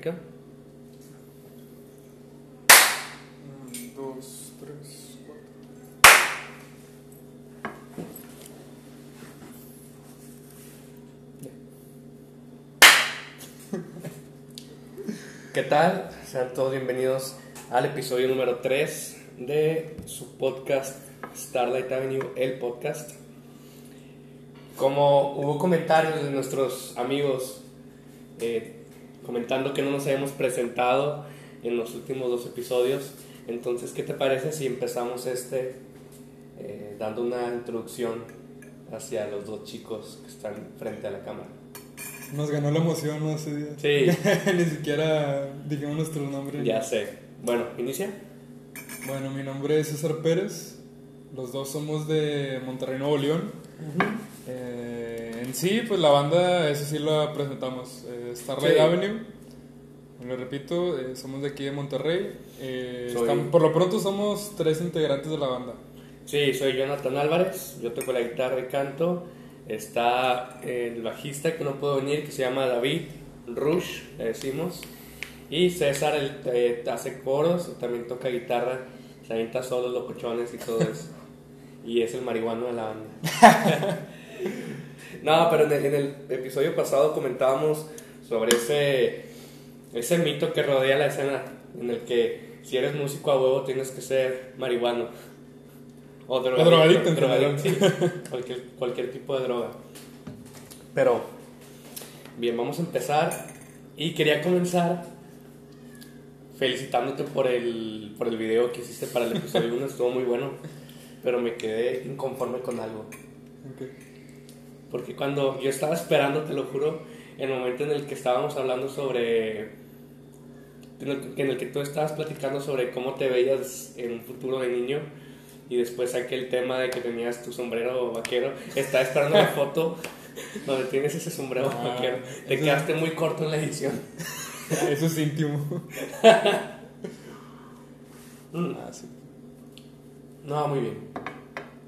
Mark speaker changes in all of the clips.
Speaker 1: queda?
Speaker 2: Un, dos, tres, cuatro.
Speaker 1: ¿Qué tal? Sean todos bienvenidos al episodio número 3 de su podcast Starlight Avenue, el podcast. Como hubo comentarios de nuestros amigos eh, comentando que no nos habíamos presentado en los últimos dos episodios, entonces, ¿qué te parece si empezamos este eh, dando una introducción hacia los dos chicos que están frente a la cámara?
Speaker 2: Nos ganó la emoción ¿no? ese día.
Speaker 1: Sí.
Speaker 2: Ni siquiera dijimos nuestro nombre.
Speaker 1: Ya sé. Bueno, inicia.
Speaker 2: Bueno, mi nombre es César Pérez. Los dos somos de Monterrey, Nuevo León. Eh, en sí, pues la banda, eso sí la presentamos. eh, Starlight
Speaker 1: Sí.
Speaker 2: Avenue. Lo repito, eh, somos de aquí de Monterrey. Eh,
Speaker 1: Soy-
Speaker 2: estamos- por lo pronto somos tres integrantes de la banda.
Speaker 1: Sí, soy Jonathan Álvarez, yo toco la guitarra y canto. Está el bajista que no pudo venir, que se llama David Rush, le decimos. Y César el, eh, hace coros, también toca guitarra, se avienta solos, locochones y todo eso. y es el marihuano de la banda. no, pero en el, en el episodio pasado comentábamos sobre ese, ese mito que rodea la escena, en el que si eres músico a huevo tienes que ser marihuano. O
Speaker 2: drogadicto
Speaker 1: drogadicto, sí, cualquier, cualquier tipo de droga. Pero, bien, vamos a empezar. Y quería comenzar felicitándote por el, por el video que hiciste para el episodio 1, estuvo muy bueno. Pero me quedé inconforme con algo.
Speaker 2: Ok.
Speaker 1: Porque cuando yo estaba esperando, te lo juro, el momento en el que estábamos hablando sobre. En el, en el que tú estabas platicando sobre cómo te veías en un futuro de niño. Y después saqué el tema de que tenías tu sombrero vaquero. Estaba esperando la foto donde tienes ese sombrero
Speaker 2: Ah,
Speaker 1: vaquero. Te
Speaker 2: eso-
Speaker 1: quedaste muy corto en la edición.
Speaker 2: Eso es íntimo. Ah, sí.
Speaker 1: No, muy bien.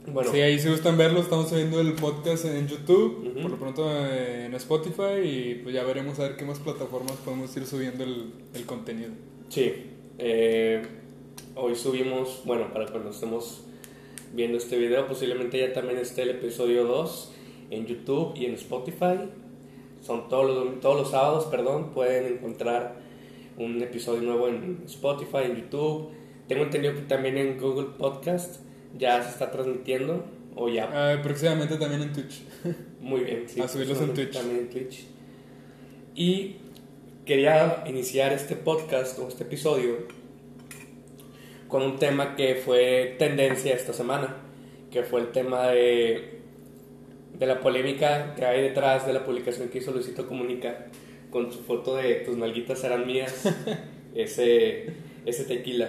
Speaker 1: Bueno,
Speaker 2: Sí, ahí si gustan verlo, estamos subiendo el podcast en YouTube, por lo pronto eh, en Spotify y pues ya veremos a ver qué más plataformas podemos ir subiendo el, el contenido.
Speaker 1: Sí, eh, hoy subimos, bueno, para cuando estemos viendo este video, posiblemente ya también esté el episodio 2 en YouTube y en Spotify. Son todos los, todos los sábados, perdón, pueden encontrar un episodio nuevo en Spotify, en YouTube. Tengo entendido que también en Google Podcast ya se está transmitiendo, o ya,
Speaker 2: Ah, próximamente también en Twitch.
Speaker 1: muy bien.
Speaker 2: a subirlos en Twitch.
Speaker 1: También en Twitch. Y quería iniciar este podcast o este episodio con un tema que fue tendencia esta semana, que fue el tema de, de la polémica que hay detrás de la publicación que hizo Luisito Comunica con su foto de tus nalguitas eran mías, ese, ese tequila.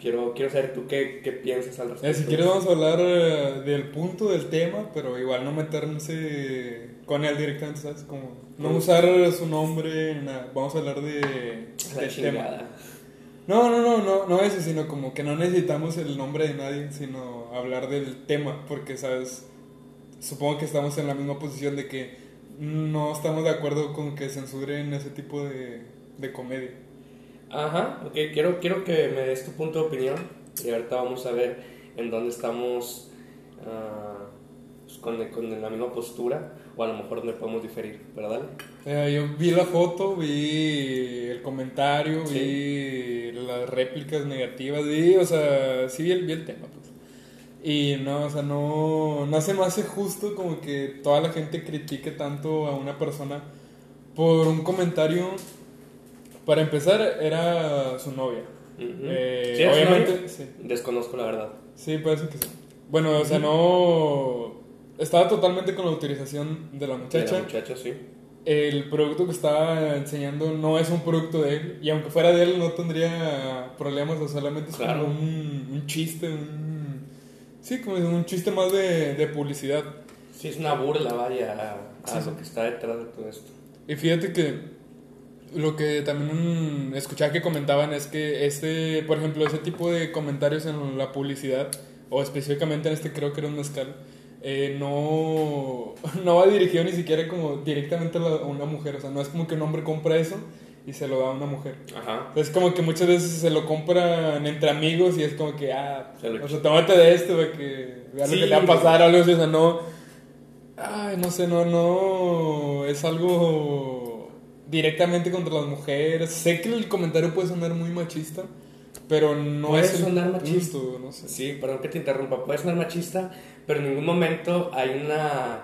Speaker 1: Quiero, quiero saber tú qué, qué piensas al respecto.
Speaker 2: Eh, si quieres vamos a hablar eh, del punto del tema, pero igual no meterse con él directamente, ¿sabes? Como no usar su nombre, nada. Vamos a hablar de,
Speaker 1: La
Speaker 2: del tema. No, no, no, no, no ese, sino como que no necesitamos el nombre de nadie, sino hablar del tema, porque, ¿sabes? Supongo que estamos en la misma posición de que no estamos de acuerdo con que censuren ese tipo de, de comedia.
Speaker 1: Ajá, ok, quiero, quiero que me des tu punto de opinión y ahorita vamos a ver en dónde estamos ah, pues, con, con la misma postura o a lo mejor donde podemos diferir, pero dale.
Speaker 2: Eh, yo vi la foto, vi el comentario,
Speaker 1: Sí.
Speaker 2: vi las réplicas negativas, vi, o sea, sí vi el, vi el tema, pues. Y no, o sea, no, no se me hace justo como que toda la gente critique tanto a una persona por un comentario. Para empezar, era su novia.
Speaker 1: Ujú.
Speaker 2: Eh,
Speaker 1: ¿Sí,
Speaker 2: obviamente, sí.
Speaker 1: Desconozco la verdad.
Speaker 2: Sí, parece que sí. Bueno, o sea, no. Estaba totalmente con la autorización de la
Speaker 1: De
Speaker 2: muchacha.
Speaker 1: la muchacha, sí.
Speaker 2: El producto que estaba enseñando no es un producto de él. Y aunque fuera de él, no tendría problemas. O solamente es
Speaker 1: Claro.
Speaker 2: como un, un chiste. Un, sí, como un chiste más de, de publicidad.
Speaker 1: Sí, es una burla, vaya, a, a
Speaker 2: Sí,
Speaker 1: lo que está detrás de todo esto.
Speaker 2: Y fíjate que lo que también escuchaba que comentaban es que este, por ejemplo, ese tipo de comentarios en la publicidad, o específicamente en este creo que era un mezcal, eh, no, no va dirigido ni siquiera como directamente a, la- a una mujer. O sea, no es como que un hombre compra eso y se lo da a una mujer.
Speaker 1: Ajá.
Speaker 2: Es como que muchas veces se lo compran entre amigos y es como que, ah,
Speaker 1: Se lo
Speaker 2: o sea, tómate de esto, güey, que vea
Speaker 1: Sí,
Speaker 2: lo que te va a pasar o algo así, o sea, no. Ay, no sé, no, no. Es algo directamente contra las mujeres. Sé que el comentario puede sonar muy machista, pero no
Speaker 1: Puede
Speaker 2: es.
Speaker 1: sonar machista.
Speaker 2: punto, no sé.
Speaker 1: Sí, perdón que te interrumpa, puede sonar machista, pero en ningún momento hay una...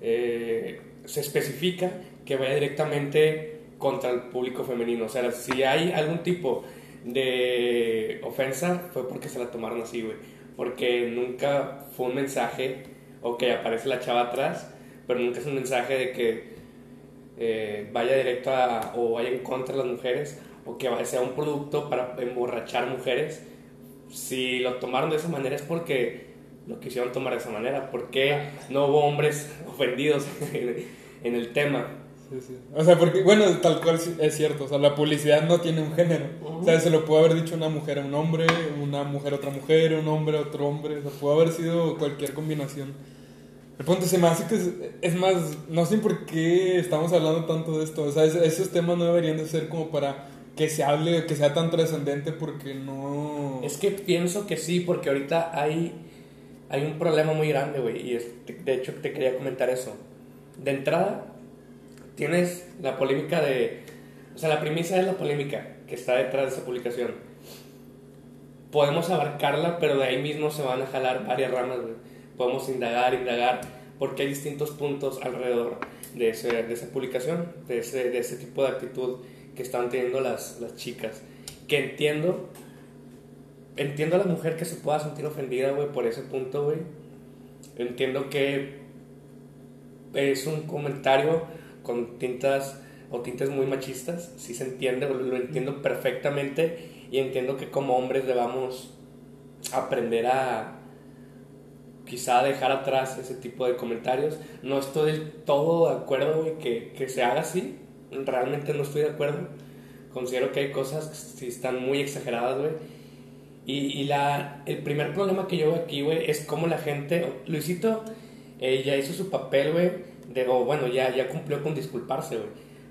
Speaker 1: eh, se especifica que vaya directamente contra el público femenino. O sea, si hay algún tipo de ofensa, fue porque se la tomaron así, güey. Porque nunca fue un mensaje, ok, aparece la chava atrás, pero nunca es un mensaje de que eh, vaya directo a, o vaya en contra de las mujeres, o que sea un producto para emborrachar mujeres si lo tomaron de esa manera es porque lo quisieron tomar de esa manera. porque no hubo hombres ofendidos en, el tema?
Speaker 2: Sí, sí. O sea, porque, bueno, tal cual es cierto. O sea, la publicidad no tiene un género. O sea, se lo puede haber dicho una mujer a un hombre, una mujer a otra mujer, un hombre a otro hombre. O sea, puede haber sido cualquier combinación. El punto se me hace que es, es más, no sé por qué estamos hablando tanto de esto. O sea, es- esos temas no deberían de ser como para que se hable, que sea tan trascendente porque no...
Speaker 1: Es que pienso que sí, porque ahorita hay, hay un problema muy grande, güey. Y es- de hecho te quería comentar eso. De entrada, tienes la polémica de... O sea, la premisa es la polémica que está detrás de esa publicación. Podemos abarcarla, pero de ahí mismo se van a jalar varias ramas, güey. Podemos indagar, indagar, porque hay distintos puntos alrededor de, ese- de esa publicación, de ese, de ese tipo de actitud que están teniendo las, las chicas. Que entiendo, entiendo a la mujer que se pueda sentir ofendida, güey, por ese punto, güey. Entiendo que es un comentario con tintas o tintes muy machistas, sí se entiende, lo entiendo perfectamente y entiendo que como hombres debamos aprender a quizá dejar atrás ese tipo de comentarios. No estoy del todo de acuerdo, güey, que, que se haga así, realmente no estoy de acuerdo. Considero que hay cosas que sí están muy exageradas, güey. Y, y la, el primer problema que yo veo aquí, güey, es cómo la gente... Luisito eh, ya hizo su papel, güey, de, o bueno, ya, ya cumplió con disculparse, güey,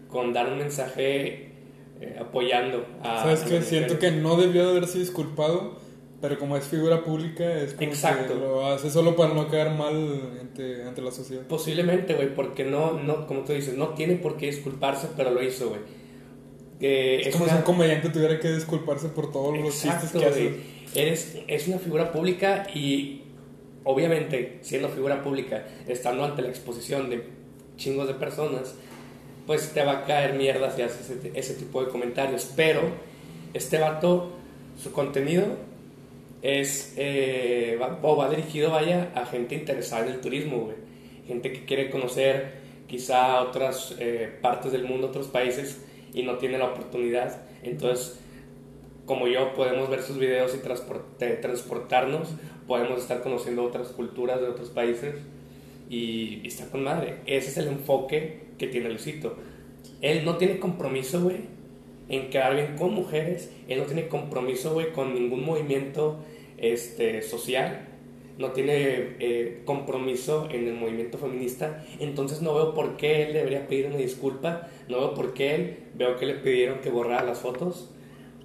Speaker 1: con dar un mensaje eh, apoyando a...
Speaker 2: ¿Sabes
Speaker 1: a
Speaker 2: qué? Siento que no debió de haberse disculpado, pero como es figura pública, es como
Speaker 1: Exacto.
Speaker 2: que lo hace solo para no quedar mal ante, ante la sociedad.
Speaker 1: Posiblemente, güey, porque no, no, como tú dices, no tiene por qué disculparse, pero lo hizo, güey. Eh,
Speaker 2: Es como
Speaker 1: una-
Speaker 2: si un comediante tuviera que disculparse por todos los
Speaker 1: Exacto,
Speaker 2: chistes que hace.
Speaker 1: Eres, es una figura pública y obviamente siendo figura pública, estando ante la exposición de chingos de personas, pues te va a caer mierda si haces ese, ese tipo de comentarios. Pero este vato, su contenido es, eh, va, o va dirigido, vaya, a gente interesada en el turismo, güey. Gente que quiere conocer quizá otras eh, partes del mundo, otros países, y no tiene la oportunidad. Entonces, como yo, podemos ver sus videos y transportarnos, podemos estar conociendo otras culturas de otros países y, y está con madre. Ese es el enfoque que tiene Luisito. Él no tiene compromiso, güey, en quedar bien con mujeres, él no tiene compromiso, güey, con ningún movimiento este, social, no tiene eh, compromiso en el movimiento feminista, entonces no veo por qué él debería pedir una disculpa, no veo por qué él, veo que le pidieron que borrara las fotos,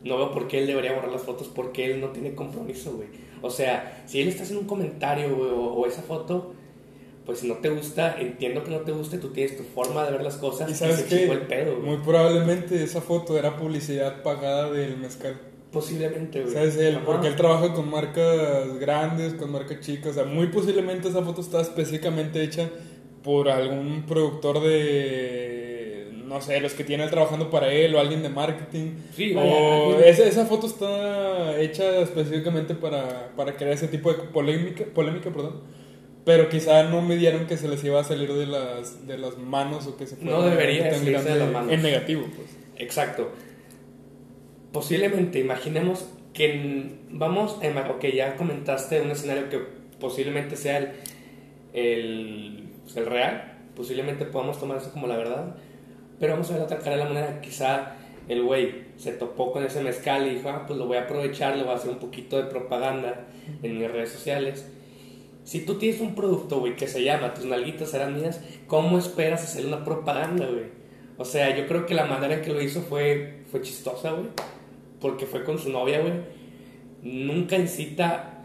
Speaker 1: no veo por qué él debería borrar las fotos porque él no tiene compromiso, güey. O sea, si él está haciendo un comentario, güey, o, o esa foto, pues si no te gusta, entiendo que no te guste, tú tienes tu forma de ver las cosas
Speaker 2: Y sabes
Speaker 1: se
Speaker 2: qué?
Speaker 1: chingó el pedo, güey.
Speaker 2: Muy probablemente esa foto era publicidad pagada del mezcal.
Speaker 1: Posiblemente, güey.
Speaker 2: ¿Sabes? Él,
Speaker 1: Ajá.
Speaker 2: porque él trabaja con marcas grandes, con marcas chicas. O sea, muy posiblemente esa foto está específicamente hecha por algún productor de. No sé, los que tiene él trabajando para él o alguien de marketing.
Speaker 1: Sí, vaya,
Speaker 2: o esa, esa foto está hecha específicamente para, para crear ese tipo de polémica, polémica perdón. Pero quizá no me dieron que se les iba a salir de las, de las manos o que se fuera
Speaker 1: No debería salirse de las manos.
Speaker 2: En negativo, pues.
Speaker 1: Exacto. Posiblemente, imaginemos que vamos, a ok, ya comentaste un escenario que posiblemente sea el, el, pues, el real, posiblemente podamos tomar eso como la verdad, pero vamos a ver otra cara de la moneda, quizá el güey se topó con ese mezcal y dijo, ah, pues lo voy a aprovechar, le voy a hacer un poquito de propaganda en mis redes sociales. Si tú tienes un producto, güey, que se llama Tus nalguitas serán mías, ¿cómo esperas hacer una propaganda, güey? O sea, yo creo que la manera en que lo hizo fue, fue chistosa, güey. Porque fue con su novia, güey. Nunca incita,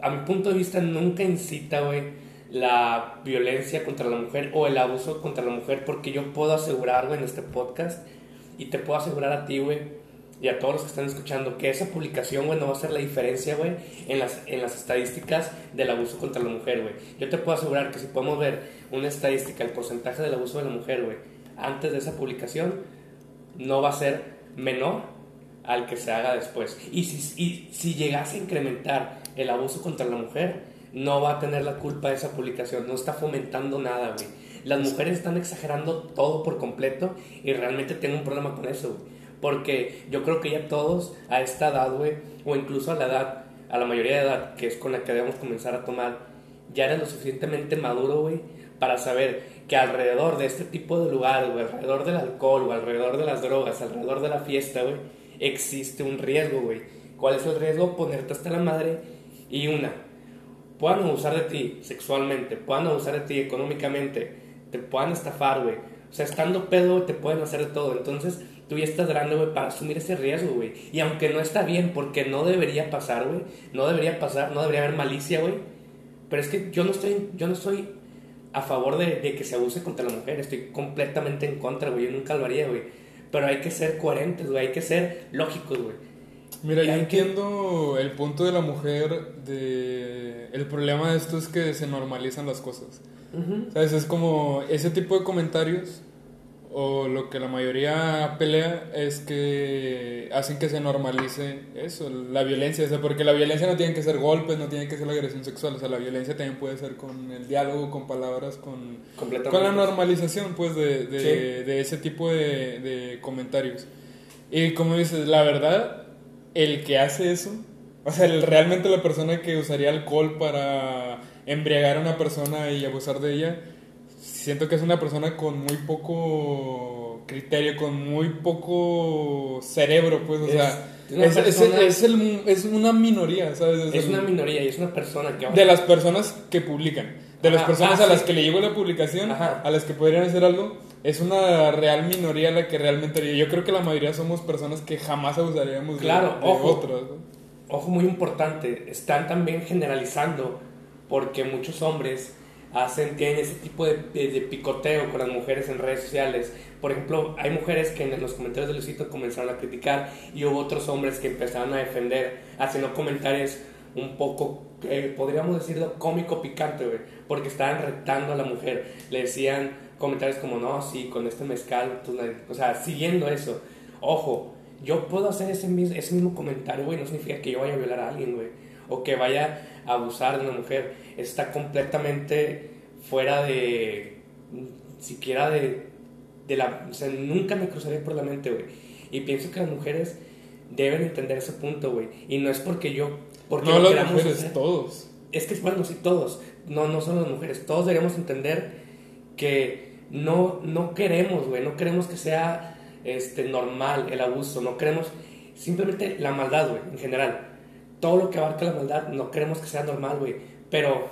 Speaker 1: a mi punto de vista, nunca incita, güey, la violencia contra la mujer o el abuso contra la mujer. Porque yo puedo asegurar, güey, en este podcast, y te puedo asegurar a ti, güey, y a todos los que están escuchando, que esa publicación, güey, no va a hacer la diferencia, güey, en las, en las estadísticas del abuso contra la mujer, güey. Yo te puedo asegurar que si podemos ver una estadística, el porcentaje del abuso de la mujer, güey, antes de esa publicación, no va a ser menor al que se haga después. Y si, y si llegase a incrementar el abuso contra la mujer, no va a tener la culpa de esa publicación, no está fomentando nada, güey. Las mujeres están exagerando todo por completo y realmente tengo un problema con eso, güey. Porque yo creo que ya todos a esta edad, güey, o incluso a la edad, a la mayoría de edad, que es con la que debemos comenzar a tomar, ya eres lo suficientemente maduro, güey, para saber que alrededor de este tipo de lugares, güey, alrededor del alcohol, o alrededor de las drogas, alrededor de la fiesta, güey, existe un riesgo, güey. ¿Cuál es el riesgo? Ponerte hasta la madre y una, puedan abusar de ti sexualmente, puedan abusar de ti económicamente, te puedan estafar, güey. O sea, estando pedo, te pueden hacer de todo. Entonces, tú ya estás grande, güey, para asumir ese riesgo, güey. Y aunque no está bien, porque no debería pasar, güey. No debería pasar, no debería haber malicia, güey. Pero es que yo no estoy, yo no estoy a favor de, de que se abuse contra la mujer. Estoy completamente en contra, güey. Yo nunca lo haría, güey. Pero hay que ser coherentes, güey. Hay que ser lógicos, güey.
Speaker 2: Mira,
Speaker 1: Y
Speaker 2: yo
Speaker 1: hay que-
Speaker 2: entiendo el punto de la mujer de... El problema de esto es que se normalizan las cosas.
Speaker 1: Ujú.
Speaker 2: ¿Sabes? Es como ese tipo de comentarios o lo que la mayoría pelea es que hacen que se normalice eso, la violencia, o sea, porque la violencia no tiene que ser golpes, no tiene que ser la agresión sexual, o sea, la violencia también puede ser con el diálogo, con palabras, con, con la normalización, pues, de, de,
Speaker 1: Sí.
Speaker 2: de ese tipo de, de comentarios. Y como dices, la verdad, el que hace eso, o sea, el- realmente la persona que usaría alcohol para embriagar a una persona y abusar de ella, siento que es una persona con muy poco criterio, con muy poco cerebro, pues, o
Speaker 1: Es
Speaker 2: sea, es,
Speaker 1: persona-
Speaker 2: es el- es una minoría, ¿sabes?
Speaker 1: Es
Speaker 2: el-
Speaker 1: una minoría y es una persona que...
Speaker 2: de las personas que publican, de las personas
Speaker 1: ah,
Speaker 2: a las
Speaker 1: sí.
Speaker 2: que le llegó la publicación,
Speaker 1: Ajá.
Speaker 2: a las que podrían hacer algo, es una real minoría la que realmente haría. Yo creo que la mayoría somos personas que jamás abusaríamos de-
Speaker 1: Claro,
Speaker 2: de,
Speaker 1: ojo.
Speaker 2: ¿no?
Speaker 1: ojo muy importante, están también generalizando porque muchos hombres hacen, tienen ese tipo de, de- picoteo con las mujeres en redes sociales. Por ejemplo, hay mujeres que en los comentarios de Luisito comenzaron a criticar y hubo otros hombres que empezaron a defender haciendo comentarios un poco, eh, podríamos decirlo, cómico picante, güey, porque estaban retando a la mujer. Le decían comentarios como, no, sí, con este mezcal, tú no-". o sea, siguiendo eso. Ojo, yo puedo hacer ese mismo, ese mismo comentario, güey, no significa que yo vaya a violar a alguien, güey, o que vaya a abusar de una mujer. Está completamente fuera de, siquiera de, de la, o sea, nunca me cruzaría por la mente, güey. Y pienso que las mujeres deben entender ese punto, güey. Y no es porque yo, porque
Speaker 2: No
Speaker 1: lo
Speaker 2: las mujeres,
Speaker 1: hacer.
Speaker 2: todos.
Speaker 1: Es que, bueno, sí, todos. No, no solo las mujeres. Todos deberíamos entender que no, no queremos, güey. No queremos que sea este, normal el abuso. No queremos simplemente la maldad, güey, en general. Todo lo que abarca la maldad, no queremos que sea normal, güey. Pero,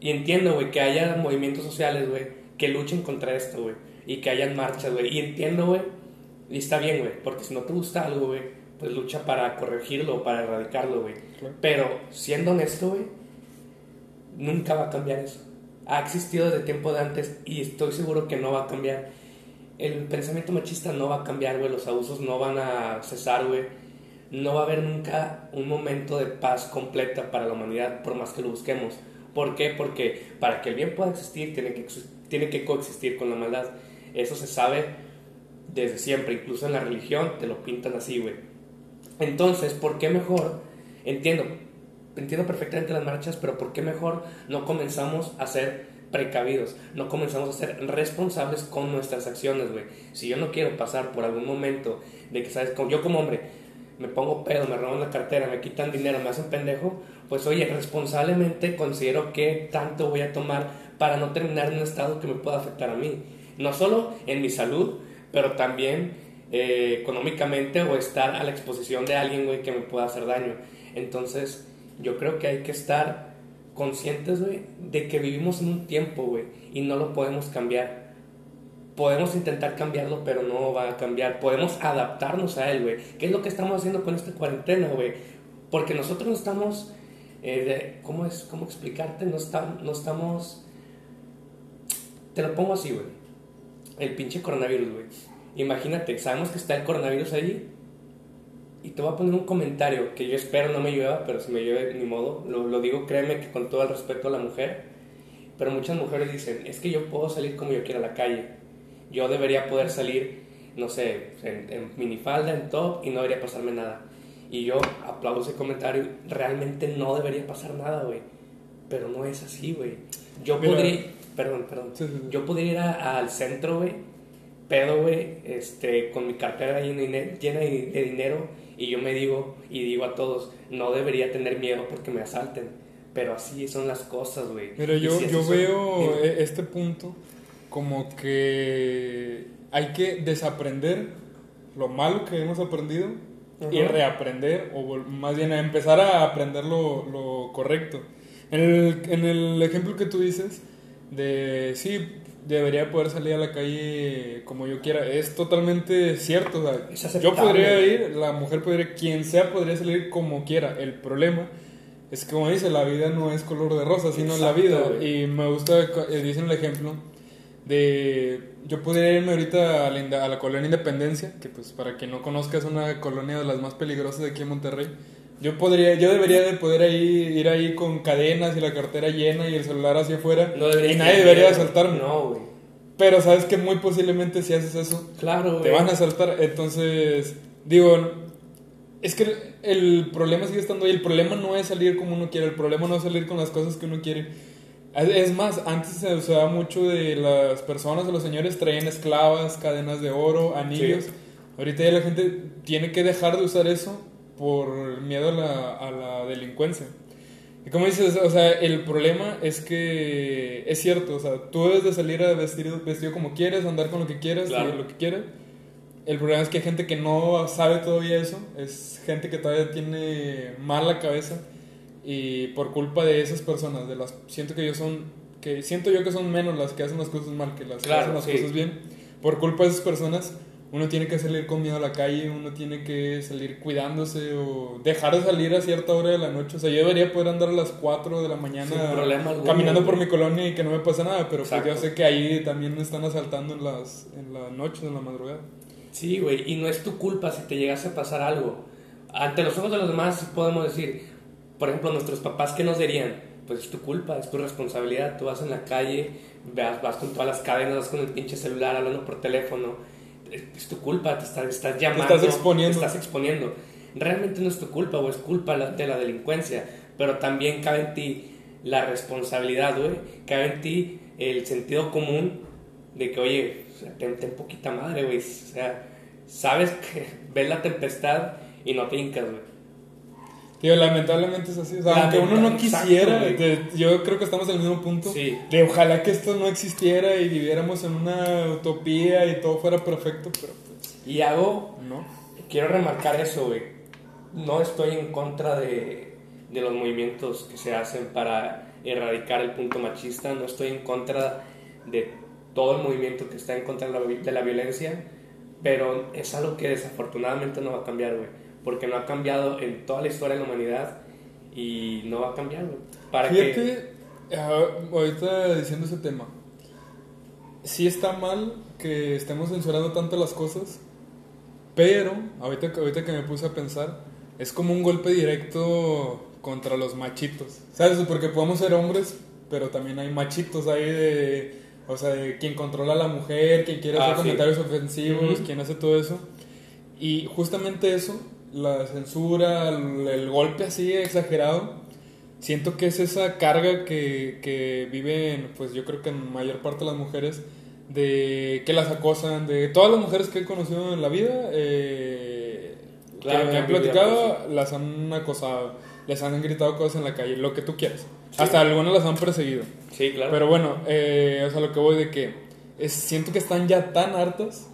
Speaker 1: y entiendo, güey, que haya movimientos sociales, güey, que luchen contra esto, güey. Y que hayan marchas, güey. Y entiendo, güey. Y está bien, güey. Porque si no te gusta algo, güey, pues lucha para corregirlo, para erradicarlo, güey.
Speaker 2: Claro.
Speaker 1: Pero, siendo honesto, güey, nunca va a cambiar eso. Ha existido desde tiempo de antes y estoy seguro que no va a cambiar. El pensamiento machista no va a cambiar, güey. Los abusos no van a cesar, güey. No va a haber nunca un momento de paz completa para la humanidad, por más que lo busquemos. ¿Por qué? Porque para que el bien pueda existir, tiene que, tiene que coexistir con la maldad. Eso se sabe desde siempre, incluso en la religión te lo pintan así, güey. Entonces, ¿por qué mejor? Entiendo, entiendo perfectamente las marchas, pero ¿por qué mejor no comenzamos a ser precavidos? No comenzamos a ser responsables con nuestras acciones, güey. Si yo no quiero pasar por algún momento de que, ¿sabes? Yo como hombre me pongo pedo, me roban la cartera, me quitan dinero, me hacen pendejo, pues oye, responsablemente considero que tanto voy a tomar para no terminar en un estado que me pueda afectar a mí. No solo en mi salud, pero también eh, económicamente o estar a la exposición de alguien, güey, que me pueda hacer daño. Entonces, yo creo que hay que estar conscientes, güey, de que vivimos en un tiempo, güey, y no lo podemos cambiar. Podemos intentar cambiarlo, pero no va a cambiar. Podemos adaptarnos a él, güey. ¿Qué es lo que estamos haciendo con esta cuarentena, güey? Porque nosotros no estamos, eh, ¿cómo, es, ¿cómo explicarte? No, está, no estamos... Te lo pongo así, güey. El pinche coronavirus, güey. Imagínate, sabemos que está el coronavirus ahí. Y te voy a poner un comentario que yo espero no me llueva, pero si me llueve, ni modo. Lo, lo digo, créeme que con todo el respeto a la mujer. Pero muchas mujeres dicen, es que yo puedo salir como yo quiera a la calle. Yo debería poder salir, no sé, en, en minifalda, en top, y no debería pasarme nada. Y yo aplaudo ese comentario. Realmente no debería pasar nada, güey. Pero no es así, güey. Yo
Speaker 2: Mira.
Speaker 1: podría... Perdón, perdón.
Speaker 2: Sí, sí, sí.
Speaker 1: Yo podría ir a- al centro, güey, pedo, güey, este, con mi cartera llena de dinero y yo me digo y digo a todos, no debería tener miedo porque me asalten. Pero así son las cosas, güey. Y
Speaker 2: yo,
Speaker 1: si
Speaker 2: yo veo e- este punto como que hay que desaprender lo malo que hemos aprendido y reaprender, o más bien a empezar a aprender lo, lo correcto. En el, en el ejemplo que tú dices, de sí, debería poder salir a la calle como yo quiera, es totalmente cierto. o sea, yo podría ir, la mujer podría, quien sea podría salir como quiera. El problema es que, como dice, la vida no es color de rosa, sino la
Speaker 1: Exacto,
Speaker 2: vida.
Speaker 1: güey.
Speaker 2: Y me gusta, eh, dicen el ejemplo de. Yo podría irme ahorita a la, Inda- a la colonia Independencia, que, pues, para quien no conozca, es una colonia de las más peligrosas de aquí en Monterrey. Yo podría, yo debería de poder ahí, ir ahí con cadenas y la cartera llena y el celular hacia afuera.
Speaker 1: No
Speaker 2: y nadie debería
Speaker 1: miedo.
Speaker 2: asaltarme.
Speaker 1: No, güey.
Speaker 2: Pero sabes que muy posiblemente si haces eso,
Speaker 1: Claro,
Speaker 2: te van a asaltar. Entonces, digo, es que el problema sigue estando ahí. El problema no es salir como uno quiere, el problema no es salir con las cosas que uno quiere. Es más, antes se usaba mucho de las personas o los señores traían esclavas, cadenas de oro, anillos.
Speaker 1: Sí.
Speaker 2: Ahorita ya la gente tiene que dejar de usar eso por miedo a la, a la delincuencia. Y como dices, o sea, el problema es que es cierto, o sea, tú debes de salir a vestir vestido como quieres, andar con lo que quieras,
Speaker 1: Claro.
Speaker 2: lo que quieras. El problema es que hay gente que no sabe todavía eso, es gente que todavía tiene mal la cabeza y por culpa de esas personas, de las siento que yo son que siento yo que son menos las que hacen las cosas mal que las que
Speaker 1: Claro,
Speaker 2: hacen las
Speaker 1: sí.
Speaker 2: cosas bien. Por culpa de esas personas uno tiene que salir con miedo a la calle, uno tiene que salir cuidándose o dejar de salir a cierta hora de la noche. O sea, yo debería poder andar a las 4 de la mañana
Speaker 1: problema
Speaker 2: caminando por mi colonia y que no me pase nada, pero pues yo sé que ahí también me están asaltando en las, en las noches, en la madrugada.
Speaker 1: Sí, güey, y no es tu culpa si te llegase a pasar algo. Ante los ojos de los demás podemos decir, por ejemplo, nuestros papás, ¿qué nos dirían? Pues es tu culpa, es tu responsabilidad. Tú vas en la calle, vas, vas con todas las cadenas, vas con el pinche celular hablando por teléfono. Es, es tu culpa, te estás, estás llamando.
Speaker 2: estás exponiendo.
Speaker 1: Te estás exponiendo. Realmente no es tu culpa, o es culpa de la delincuencia. Pero también cabe en ti la responsabilidad, güey. Cabe en ti el sentido común de que, oye, ten, ten poquita madre, güey. O sea, sabes que ves la tempestad y no te hincas, güey.
Speaker 2: Tío, lamentablemente es así. O sea, aunque uno no quisiera, de- yo creo que estamos en el mismo punto.
Speaker 1: Sí.
Speaker 2: De ojalá que esto no existiera y viviéramos en una utopía y todo fuera perfecto, pero pues
Speaker 1: Y hago,
Speaker 2: no.
Speaker 1: quiero remarcar eso, güey. No estoy en contra de, de los movimientos que se hacen para erradicar el punto machista. No estoy en contra de todo el movimiento que está en contra de la, de la violencia. Pero es algo que desafortunadamente no va a cambiar, güey. Porque no ha cambiado en toda la historia de la humanidad y no va a cambiar. Para.
Speaker 2: Fíjate, ah, ahorita diciendo ese tema, sí está mal que estemos censurando tanto las cosas, pero ahorita, que- ahorita que me puse a pensar, es como un golpe directo contra los machitos, ¿sabes? Porque podemos ser hombres, pero también hay machitos ahí de, o sea, de quien controla a la mujer, quien quiere
Speaker 1: Ah,
Speaker 2: hacer
Speaker 1: sí.
Speaker 2: comentarios ofensivos,
Speaker 1: Ujú.
Speaker 2: quien hace todo eso. Y justamente eso, la censura, el, el golpe así exagerado, siento que es esa carga que, que viven, pues yo creo que en mayor parte las mujeres, de que las acosan, de todas las mujeres que he conocido en la vida, eh,
Speaker 1: Claro,
Speaker 2: que han platicado, las han acosado, les han gritado cosas en la calle, lo que tú quieras. Hasta algunas las han perseguido.
Speaker 1: Sí, claro.
Speaker 2: Pero bueno, eh, o sea, lo que voy de que es, siento que están ya tan hartas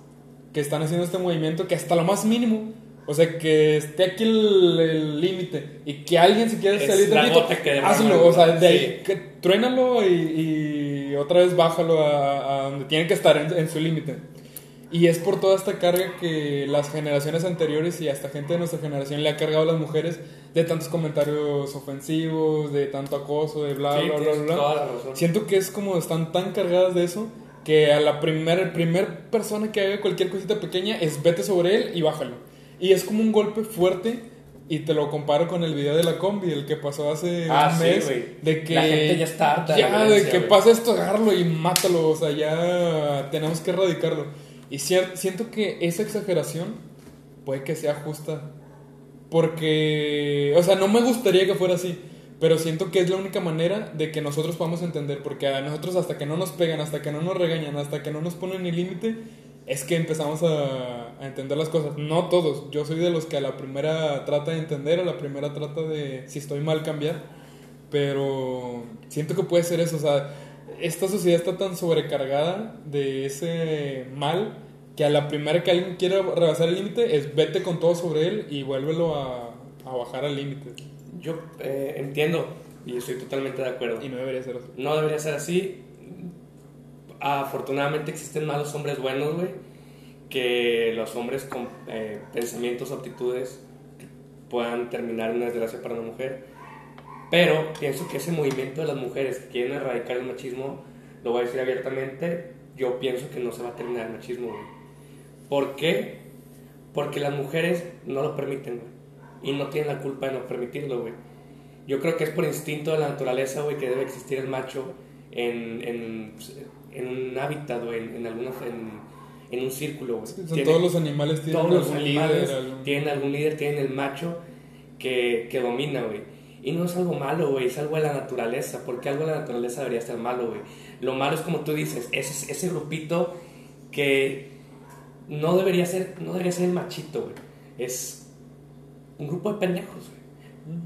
Speaker 2: que están haciendo este movimiento que hasta lo más mínimo, o sea, que esté aquí el límite y que alguien se quiera salir
Speaker 1: que derrama
Speaker 2: hazlo, o sea, de
Speaker 1: sí.
Speaker 2: ahí, que truénalo y, y otra vez bájalo a, a donde tiene que estar en, en su límite. Y es por toda esta carga que las generaciones anteriores y hasta gente de nuestra generación le ha cargado a las mujeres de tantos comentarios ofensivos, de tanto acoso, de bla,
Speaker 1: Sí,
Speaker 2: bla, bla, bla.
Speaker 1: toda la razón.
Speaker 2: Siento que es como están tan cargadas de eso que a la primera primer persona que haga cualquier cosita pequeña es vete sobre él y bájalo. Y es como un golpe fuerte y te lo comparo con el video de la combi, el que pasó hace
Speaker 1: Ah,
Speaker 2: un mes. de que
Speaker 1: La gente ya está harta
Speaker 2: Ya, de que
Speaker 1: güey.
Speaker 2: pasa esto, agarrarlo y mátalo. O sea, ya tenemos que erradicarlo. Y siento que esa exageración puede que sea justa. Porque, o sea, no me gustaría que fuera así. Pero siento que es la única manera de que nosotros podamos entender. Porque a nosotros, hasta que no nos pegan, hasta que no nos regañan, hasta que no nos ponen el límite, es que empezamos a, a entender las cosas. No todos. Yo soy de los que a la primera trata de entender, a la primera trata de, si estoy mal, cambiar. Pero siento que puede ser eso. O sea, esta sociedad está tan sobrecargada de ese mal que a la primera que alguien quiera rebasar el límite es vete con todo sobre él y vuélvelo a, a bajar al límite.
Speaker 1: Yo eh, entiendo y estoy totalmente de acuerdo.
Speaker 2: Y no debería ser así.
Speaker 1: No debería ser así. Afortunadamente existen malos hombres buenos, güey. Que los hombres con eh, pensamientos o actitudes puedan terminar en una desgracia para una mujer. Pero pienso que ese movimiento de las mujeres que quieren erradicar el machismo, lo voy a decir abiertamente, yo pienso que no se va a terminar el machismo, güey. ¿Por qué? Porque las mujeres no lo permiten, güey. Y no tienen la culpa de no permitirlo, güey. Yo creo que es por instinto de la naturaleza, güey, que debe existir el macho en, en, en un hábitat, güey, en, en, alguna, en, en un círculo,
Speaker 2: todos los animales tienen
Speaker 1: todos los
Speaker 2: algún
Speaker 1: animales
Speaker 2: líder. algún-
Speaker 1: tienen algún líder, tienen el macho que, que domina, güey. Y no es algo malo, güey, es algo de la naturaleza, porque algo de la naturaleza debería ser malo, güey. Lo malo es como tú dices, ese, ese grupito que no debería ser, no debería ser el machito, güey. Es un grupo de pendejos, güey.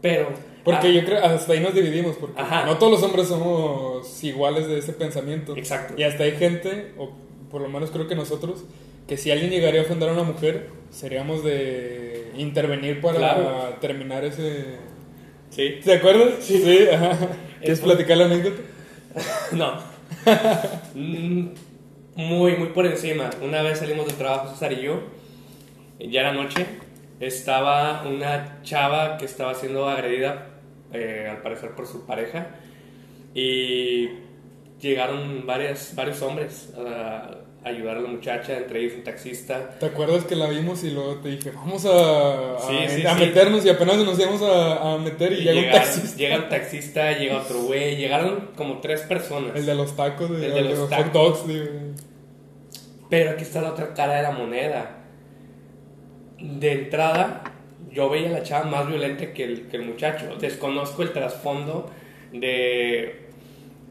Speaker 1: Pero...
Speaker 2: Porque
Speaker 1: ah,
Speaker 2: yo creo, hasta ahí nos dividimos, porque
Speaker 1: Ajá.
Speaker 2: no todos los hombres somos iguales de ese pensamiento.
Speaker 1: Exacto.
Speaker 2: Y hasta hay gente, o por lo menos creo que nosotros, que si alguien llegaría a ofender a una mujer, seríamos de intervenir para
Speaker 1: Claro.
Speaker 2: terminar ese...
Speaker 1: Sí.
Speaker 2: ¿Te acuerdas? Sí. ajá. ¿Quieres
Speaker 1: Es-
Speaker 2: platicar la anécdota?
Speaker 1: No. Mm, muy, muy por encima. Una vez salimos del trabajo, César y yo, ya era noche, estaba una chava que estaba siendo agredida, eh, al parecer por su pareja, y llegaron varias, varios hombres a ayudar a la muchacha, entre ellos un taxista.
Speaker 2: ¿Te acuerdas que la vimos y luego te dije, vamos a, a,
Speaker 1: Sí,
Speaker 2: a
Speaker 1: sí.
Speaker 2: meternos y apenas nos íbamos a, a meter y,
Speaker 1: Y
Speaker 2: llega un taxista?
Speaker 1: llega un taxista, llega otro güey, llegaron como tres personas.
Speaker 2: El de los tacos, de,
Speaker 1: El de
Speaker 2: el de
Speaker 1: los
Speaker 2: los
Speaker 1: tacos.
Speaker 2: hot dogs. digo.
Speaker 1: Pero aquí está la otra cara de la moneda. De entrada, yo veía a la chava más violenta que el, que el muchacho. Desconozco el trasfondo de,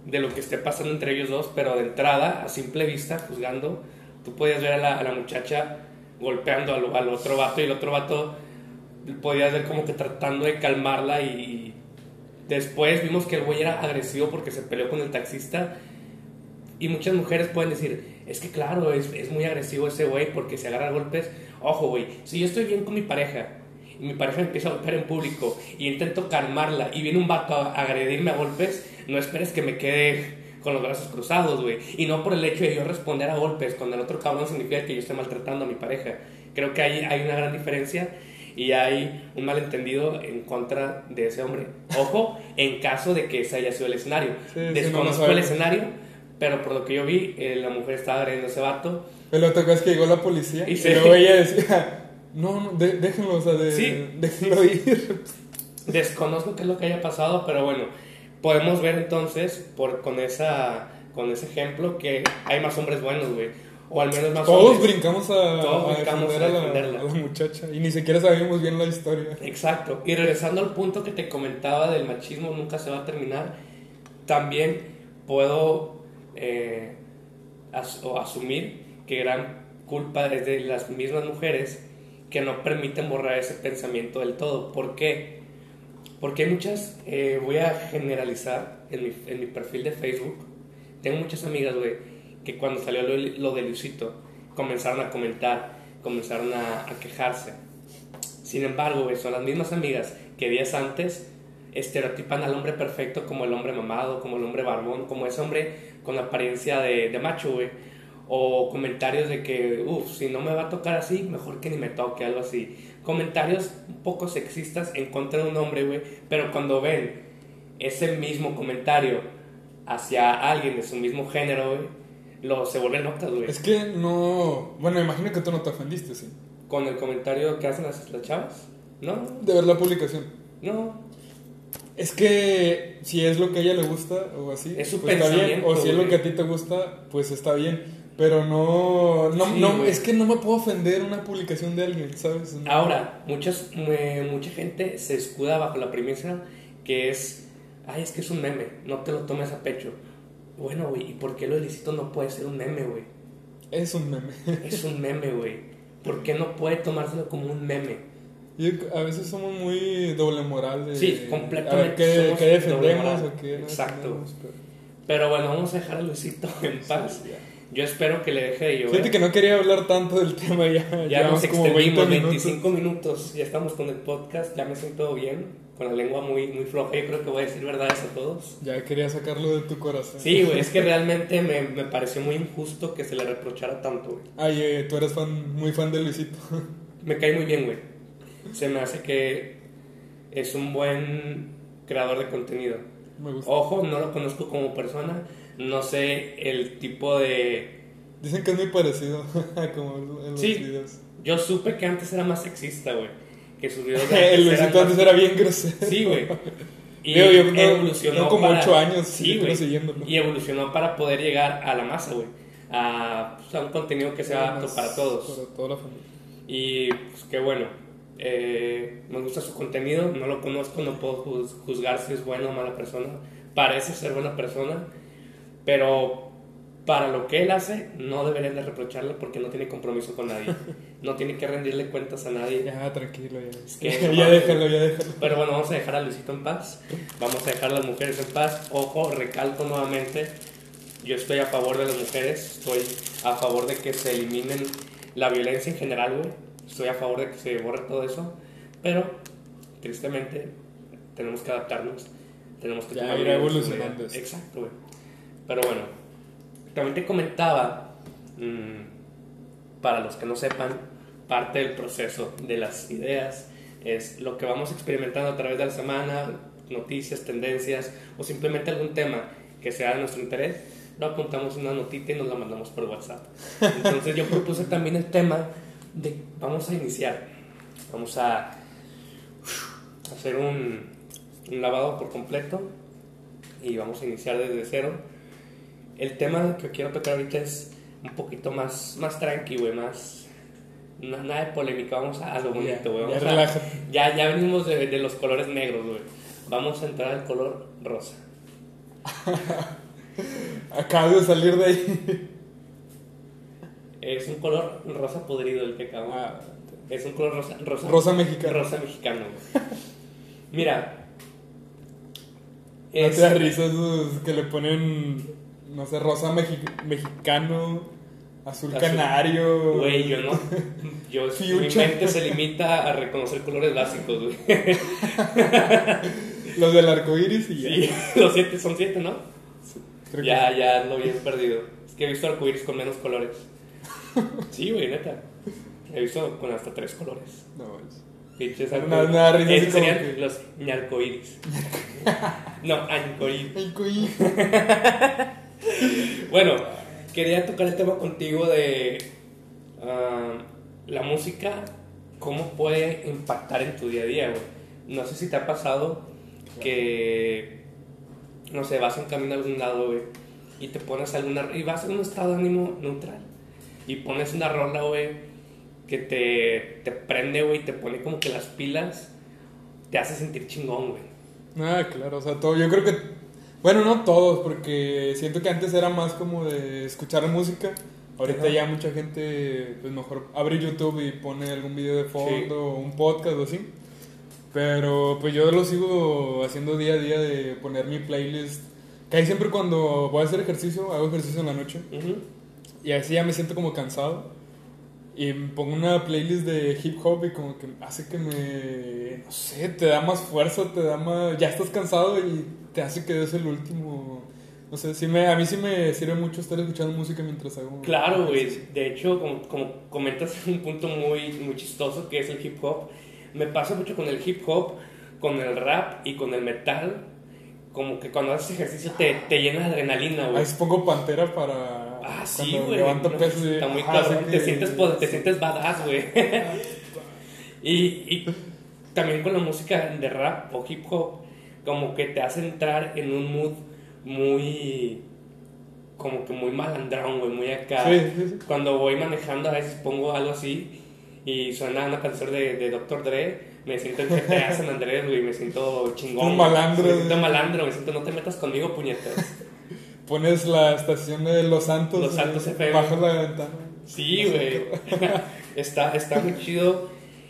Speaker 1: de lo que esté pasando entre ellos dos, pero de entrada, a simple vista, juzgando, tú podías ver a la, muchacha golpeando al, al otro vato y el otro vato podías ver como que tratando de calmarla y después vimos que el güey era agresivo porque se peleó con el taxista y muchas mujeres pueden decir, es que claro, es, es muy agresivo ese güey porque se agarra golpes. Ojo, güey, si yo estoy bien con mi pareja mi pareja empieza a golpear en público y intento calmarla y viene un vato a agredirme a golpes, no esperes que me quede con los brazos cruzados, güey. Y no por el hecho de yo responder a golpes con el otro cabrón significa que yo esté maltratando a mi pareja. Creo que hay, hay una gran diferencia y hay un malentendido en contra de ese hombre. Ojo, en caso de que ese haya sido el escenario.
Speaker 2: Sí, sí, no
Speaker 1: Desconozco el escenario, pero por lo que yo vi, eh, la mujer estaba agrediendo a ese vato.
Speaker 2: Pero te acuerdas que llegó la policía
Speaker 1: Y
Speaker 2: y,
Speaker 1: sí.
Speaker 2: luego ella decía, no, no, de- déjenlo, o sea, de,
Speaker 1: Sí.
Speaker 2: déjenlo ir.
Speaker 1: Desconozco qué es lo que haya pasado, pero bueno, podemos ver entonces por, con, esa, con ese ejemplo que hay más hombres buenos, güey. O al menos más
Speaker 2: Todos
Speaker 1: hombres.
Speaker 2: brincamos a,
Speaker 1: Todos
Speaker 2: a
Speaker 1: brincamos
Speaker 2: defender
Speaker 1: a
Speaker 2: a, la,
Speaker 1: defenderla.
Speaker 2: a la muchacha y ni siquiera sabíamos bien la historia.
Speaker 1: Exacto. Y regresando al punto que te comentaba del machismo nunca se va a terminar, también puedo eh, as- o asumir que gran culpa es de las mismas mujeres que no permiten borrar ese pensamiento del todo. ¿Por qué? Porque hay muchas, eh, voy a generalizar en mi, perfil de Facebook, tengo muchas amigas, güey, que cuando salió lo, lo de Luisito, comenzaron a comentar, comenzaron a, a quejarse. Sin embargo, güey, son las mismas amigas que días antes estereotipan al hombre perfecto como el hombre mamado, como el hombre barbón, como ese hombre con apariencia de, de macho, güey. O comentarios de que, uff, si no me va a tocar así, mejor que ni me toque, algo así. Comentarios un poco sexistas en contra de un hombre, güey. Pero cuando ven ese mismo comentario hacia alguien de su mismo género, güey, lo, se vuelven locas, güey.
Speaker 2: Es que no. Bueno, imagino que tú no te ofendiste, sí.
Speaker 1: Con el comentario que hacen las, las chavas, ¿no?
Speaker 2: De ver la publicación.
Speaker 1: No,
Speaker 2: Es que si es lo que a ella le gusta o así,
Speaker 1: Es su
Speaker 2: pues está bien.
Speaker 1: pensamiento,
Speaker 2: O si es lo que a ti te gusta, pues está bien. Pero no, no,
Speaker 1: Sí,
Speaker 2: no es que no me puedo ofender una publicación de alguien, ¿sabes? No.
Speaker 1: Ahora, muchas, mu- mucha gente se escuda bajo la premisa que es, ay, es que es un meme, no te lo tomes a pecho. Bueno, güey, ¿y por qué lo ilícito no puede ser un meme, güey?
Speaker 2: Es un meme.
Speaker 1: Es un meme, güey. ¿Por qué no puede tomárselo como un meme?
Speaker 2: Y a veces somos muy doble moral. De,
Speaker 1: Sí, completamente
Speaker 2: A ver, ¿qué,
Speaker 1: somos
Speaker 2: qué defendemos
Speaker 1: moral.
Speaker 2: o qué
Speaker 1: Exacto.
Speaker 2: defendemos? Pero-
Speaker 1: Pero bueno, vamos a dejar a Luisito en paz.
Speaker 2: ya.
Speaker 1: Yo espero que le deje de llover.
Speaker 2: Fíjate que no quería hablar tanto del tema ya.
Speaker 1: Ya nos
Speaker 2: 20
Speaker 1: extendimos
Speaker 2: minutos.
Speaker 1: 25 minutos, ya estamos con el podcast, ya me siento bien, con la lengua muy, muy floja, yo creo que voy a decir verdades a todos.
Speaker 2: Ya quería sacarlo de tu corazón.
Speaker 1: Sí, güey, es que realmente me, me pareció muy injusto que se le reprochara tanto, güey.
Speaker 2: Ay, eh, tú eres fan, muy fan de Luisito.
Speaker 1: Me cae muy bien, güey. Se me hace que es un buen creador de contenido.
Speaker 2: Me gusta.
Speaker 1: Ojo, no lo conozco como persona, no sé el tipo de...
Speaker 2: Dicen que es muy parecido a como en los
Speaker 1: Sí.
Speaker 2: videos.
Speaker 1: Yo supe que antes era más sexista, güey. Que sus videos de
Speaker 2: El Luisito antes
Speaker 1: más-
Speaker 2: era bien grosero.
Speaker 1: Sí, güey. Y
Speaker 2: Digo, yo no-
Speaker 1: evolucionó
Speaker 2: yo como
Speaker 1: para-
Speaker 2: ocho años,
Speaker 1: sí, güey. Y evolucionó para poder llegar a la masa, güey. A, pues, a un contenido que sea apto para todos.
Speaker 2: Para toda la familia.
Speaker 1: Y pues qué bueno. Eh, me gusta su contenido, no lo conozco, no puedo juz- juzgar si es buena o mala persona. Parece ser buena persona, pero para lo que él hace, no deberían de reprocharle porque no tiene compromiso con nadie. No tiene que rendirle cuentas a nadie.
Speaker 2: Ya, tranquilo, ya.
Speaker 1: que-
Speaker 2: ya déjalo, ya déjalo.
Speaker 1: Pero bueno, vamos a dejar a Luisito en paz. Vamos a dejar a las mujeres en paz. Ojo, recalco nuevamente. Yo estoy a favor de las mujeres. Estoy a favor de que se eliminen la violencia en general, güey. Estoy a favor de que se borre todo eso. Pero, tristemente, tenemos que adaptarnos. Tenemos que
Speaker 2: Ya
Speaker 1: tomar de
Speaker 2: evolucionando.
Speaker 1: Exacto, güey. Pero bueno, también te comentaba, mm, para los que no sepan, parte del proceso de las ideas es lo que vamos experimentando a través de la semana, noticias, tendencias o simplemente algún tema que sea de nuestro interés, lo apuntamos una notita y nos la mandamos por WhatsApp. Entonces yo propuse también el tema de vamos a iniciar, vamos a hacer un, un lavado por completo y vamos a iniciar desde cero. El tema que quiero tocar ahorita es un poquito más, más tranqui, güey, más... na- nada de polémica, vamos a, a lo bonito, güey.
Speaker 2: Ya, ya
Speaker 1: ya, ya venimos de, de los colores negros, güey. Vamos a entrar al color rosa.
Speaker 2: Acabo de salir de ahí.
Speaker 1: Es un color rosa podrido el que acabo.
Speaker 2: Ah,
Speaker 1: Es un color rosa, rosa,
Speaker 2: Rosa mexicano.
Speaker 1: rosa mexicano. Mira.
Speaker 2: No
Speaker 1: es-
Speaker 2: te da risa esos que le ponen, no sé, rosa mexi- mexicano, azul,
Speaker 1: Azul.
Speaker 2: canario.
Speaker 1: Güey, yo no. Yo, mi mente se limita a reconocer colores básicos, güey.
Speaker 2: Los del arco iris y ya.
Speaker 1: Sí, los siete son siete, ¿no?
Speaker 2: Creo que-
Speaker 1: Ya, ya lo bien perdido. Es que he visto arcoíris con menos colores. Sí, güey, neta. He visto con hasta tres colores.
Speaker 2: No, es-
Speaker 1: Pinches
Speaker 2: así
Speaker 1: Esos
Speaker 2: como
Speaker 1: serían
Speaker 2: que-
Speaker 1: los ñarcoíris. no, ancoíris. Bueno, quería tocar el tema contigo de ah, la música, cómo puede impactar en tu día a día, güey. No sé si te ha pasado que, no sé, vas en camino a algún lado, güey, y te pones alguna, y vas en un estado de ánimo neutral, y pones una rola, güey, que te, te prende, güey, te pone como que las pilas, te hace sentir chingón, güey.
Speaker 2: Ah, claro, o sea, todo. Yo creo que. Bueno, no todos, porque siento que antes era más como de escuchar música. Ahorita
Speaker 1: Ajá.
Speaker 2: ya mucha gente, pues mejor abre YouTube y pone algún video de fondo o un podcast o así. Pero pues yo lo sigo haciendo día a día de poner mi playlist. Que ahí siempre cuando voy a hacer ejercicio, hago ejercicio en la noche.
Speaker 1: Ujú.
Speaker 2: Y así ya me siento como cansado. Y pongo una playlist de hip hop y como que hace que me, no sé, te da más fuerza, te da más, ya estás cansado y te hace que des el último. No sé, sí me, a mí sí me sirve mucho estar escuchando música mientras hago...
Speaker 1: Claro, güey. De hecho, como, como comentas un punto muy, muy chistoso que es el hip hop. Me pasa mucho con el hip hop, con el rap y con el metal. Como que cuando haces ejercicio te, te llena de adrenalina, güey.
Speaker 2: Ahí pongo pantera para
Speaker 1: Ah, sí, güey. está muy cabrón. Te, sientes, te sientes badass, güey. y, y también con la música de rap o hip hop, como que te hace entrar en un mood muy como que muy malandrón, güey, muy acá. Cuando voy manejando a veces pongo algo así y suena una canción de, de Dr. Dre, me siento en GTA San Andrés, güey, me siento chingón.
Speaker 2: Un malandro.
Speaker 1: Me siento malandro, me siento no te metas conmigo, puñetas.
Speaker 2: Pones la estación de Los Santos.
Speaker 1: Los Santos FM.
Speaker 2: Bajas la ventana.
Speaker 1: Sí, güey. está, está muy chido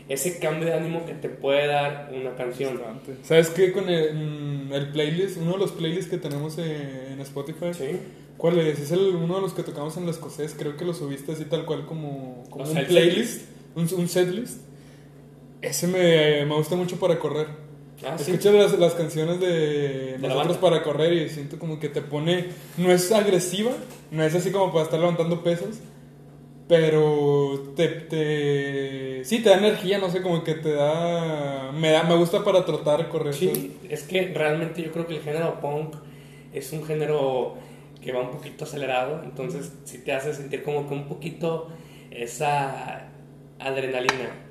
Speaker 1: ese cambio de ánimo que te puede dar una canción.
Speaker 2: ¿Sabes qué? Con el, mm, el, playlist, uno de los playlists que tenemos en, Spotify.
Speaker 1: Sí.
Speaker 2: ¿Cuál es? Es el, uno de los que tocamos en la escocés. Creo que lo subiste así tal cual como, como un playlist, un, un setlist. Ese me, me gusta mucho para correr. Ah, Escucho las, las, canciones de, nosotros para correr y siento como que te pone. No es agresiva, no es así como para estar levantando pesos, pero te, te. Sí, te da energía, no sé, como que te da. Me, da, me gusta para trotar, correr.
Speaker 1: Sí, es que realmente yo creo que el género punk es un género que va un poquito acelerado, entonces sí te hace sentir como que un poquito esa adrenalina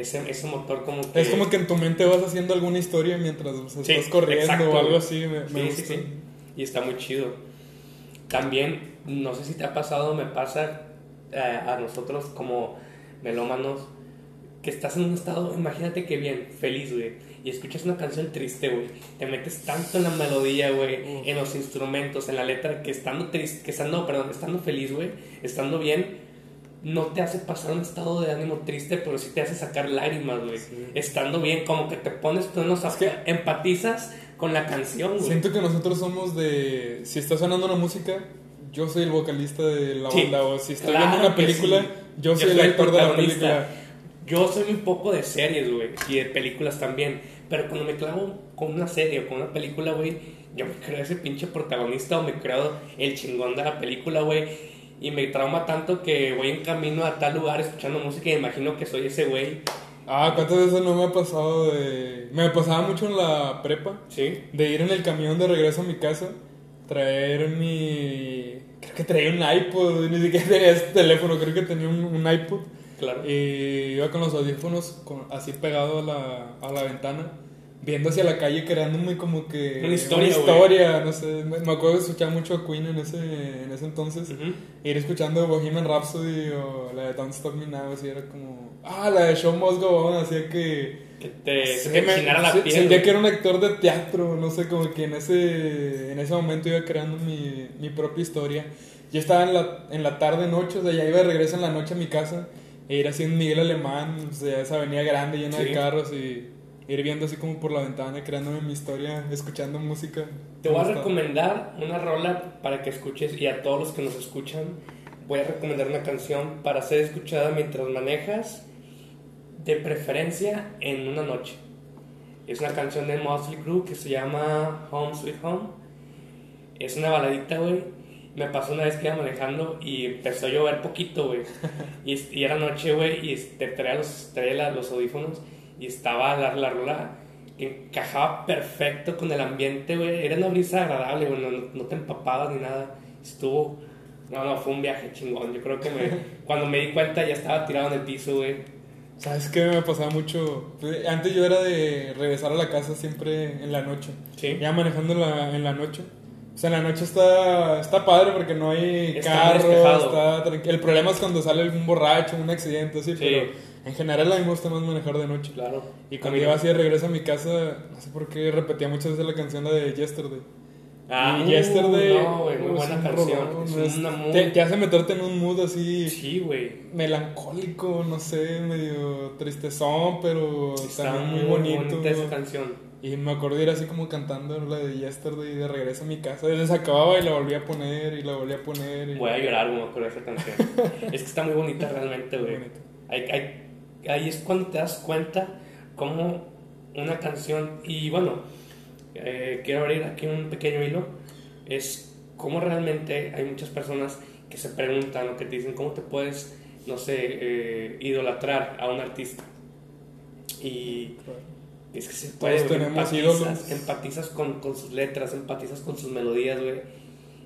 Speaker 1: ese, ese motor como que...
Speaker 2: Es como que en tu mente vas haciendo alguna historia mientras estás corriendo o algo así. Me,
Speaker 1: sí, sí, Y está muy chido. También, no sé si te ha pasado, me pasa eh, a nosotros como melómanos, que estás en un estado, imagínate que bien, feliz, güey, y escuchas una canción triste, güey, te metes tanto en la melodía, güey, en los instrumentos, en la letra, que estando triste, que estando, perdón, estando feliz, güey, estando bien, no te hace pasar un estado de ánimo triste, pero sí te hace sacar lágrimas, güey. Estando bien, como que te pones tú en los que empatizas con la canción, güey.
Speaker 2: Siento que nosotros somos de. Si está sonando una música, yo soy el vocalista de la banda. O si está viendo una película, yo soy el actor de la película.
Speaker 1: Yo soy un poco de series, güey, y de películas también. Pero cuando me clavo con una serie o con una película, güey, yo me creo ese pinche protagonista o me creo el chingón de la película, güey y me trauma tanto que voy en camino a tal lugar escuchando música y me imagino que soy ese güey.
Speaker 2: Ah, ¿cuántas veces no me ha pasado de... Me pasaba mucho en la prepa.
Speaker 1: Sí.
Speaker 2: De ir en el camión de regreso a mi casa, traer mi... Creo que traía un iPod, ni siquiera tenía este teléfono, creo que tenía un, iPod.
Speaker 1: Claro.
Speaker 2: Y iba con los audífonos así pegado a la, a la ventana viendo hacia la calle creándome como que
Speaker 1: una historia,
Speaker 2: historia no sé, me, acuerdo de escuchar mucho a Queen en ese, en ese entonces, ir escuchando Bohemian Rhapsody o la de Don't Stop Me Now, así era como, ah, la de Show Must Go On, hacía que...
Speaker 1: Que te se que me, la piel.
Speaker 2: Sentía que era un actor de teatro, no sé, como que en ese, en ese momento iba creando mi, mi propia historia. Yo estaba en la, en la tarde, noche, o sea, ya iba de regreso en la noche a mi casa e ir así en Miguel Alemán, o sea, esa avenida grande llena de carros y ir viendo así como por la ventana, creándome mi historia, escuchando música.
Speaker 1: Te voy a recomendar una rola para que escuches y a todos los que nos escuchan voy a recomendar una canción para ser escuchada mientras manejas, de preferencia en una noche. Es una canción de Mosley Crue que se llama Home Sweet Home. Es una baladita, güey. Me pasó una vez que iba manejando y empezó a llover poquito, güey. y, y, era noche, güey, y te traía los, traía los audífonos y estaba la, la rola que encajaba perfecto con el ambiente, güey. Era una brisa agradable, güey, no, te empapabas ni nada. Estuvo, no, no, fue un viaje chingón. Yo creo que me, cuando me di cuenta ya estaba tirado en el piso, güey.
Speaker 2: ¿Sabes qué me pasaba mucho? Antes yo era de regresar a la casa siempre en la noche.
Speaker 1: Sí.
Speaker 2: Ya manejando en la, en la noche. O sea, en la noche está, está padre porque no hay carro, está El problema es cuando sale algún borracho, un accidente, así, pero en general a mí me gusta más manejar de noche.
Speaker 1: Claro.
Speaker 2: Y cuando iba así de regreso a mi casa, no sé por qué repetía muchas veces la canción de Yesterday.
Speaker 1: Ah, y Yesterday. No, güey, muy buena canción. es una muy...
Speaker 2: te, hace meterte en un mood así.
Speaker 1: Sí, güey.
Speaker 2: Melancólico, no sé, medio tristezón, pero
Speaker 1: Está muy, muy bonito. esa canción.
Speaker 2: Y me acordé ir así como cantando la de Yesterday de regreso a mi casa. Se acababa y la volví a poner y la volví a poner. Y...
Speaker 1: Voy a llorar, güey, con esa canción. es que está muy bonita realmente, güey. Ahí, ahí, ahí, es cuando te das cuenta cómo una canción, y bueno, eh, quiero abrir aquí un pequeño hilo, es cómo realmente hay muchas personas que se preguntan o que te dicen cómo te puedes, no sé, eh, idolatrar a un artista. Y es que se puede, empatizas, empatizas con, con, sus letras, empatizas con sus melodías, güey.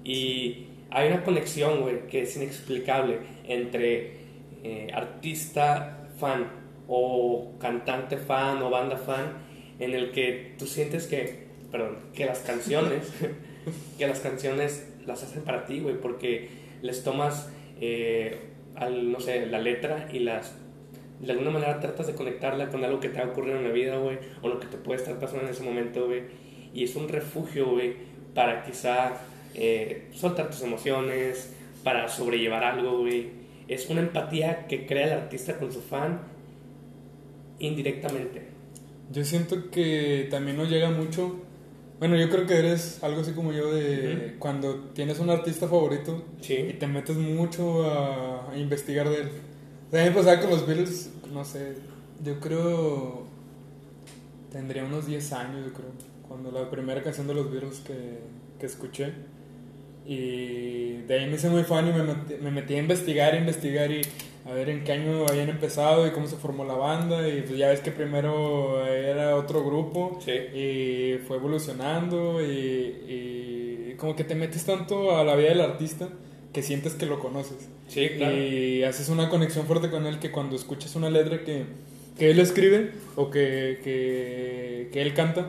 Speaker 1: Y hay una conexión, güey, que es inexplicable entre eh, artista fan o cantante fan o banda fan, en el que tú sientes que, perdón, que las canciones, que las canciones las hacen para ti, güey, porque les tomas, eh, al, no sé, la letra y las de alguna manera tratas de conectarla con algo que te ha ocurrido en la vida, güey, o lo que te puede estar pasando en ese momento, güey. Y es un refugio, güey, para quizá eh, soltar tus emociones, para sobrellevar algo, güey. Es una empatía que crea el artista con su fan indirectamente.
Speaker 2: Yo siento que también nos llega mucho. Bueno, yo creo que eres algo así como yo de cuando tienes un artista favorito y te metes mucho a, a investigar de él también pasaba con los Beatles, no sé, yo creo. Tendría unos 10 años, yo creo. Cuando la primera canción de los Beatles que, que escuché. Y de ahí me hice muy fan y me metí, me metí a investigar, a investigar y a ver en qué año habían empezado y cómo se formó la banda. Y pues ya ves que primero era otro grupo y fue evolucionando y, y, como que te metes tanto a la vida del artista que sientes que lo conoces.
Speaker 1: Sí, claro.
Speaker 2: Y haces una conexión fuerte con él que cuando escuchas una letra que, que él escribe o que, que, que, él canta,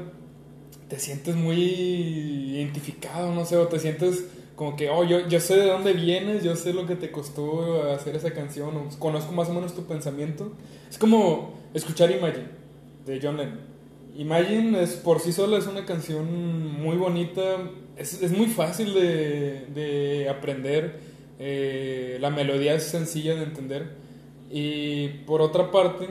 Speaker 2: te sientes muy identificado, no sé, o te sientes como que, oh, yo, yo sé de dónde vienes, yo sé lo que te costó hacer esa canción, o conozco más o menos tu pensamiento. Es como escuchar Imagine de John Lennon. Imagine es, por sí sola es una canción muy bonita, es, es muy fácil de, de aprender eh, la melodía es sencilla de entender. Y por otra parte,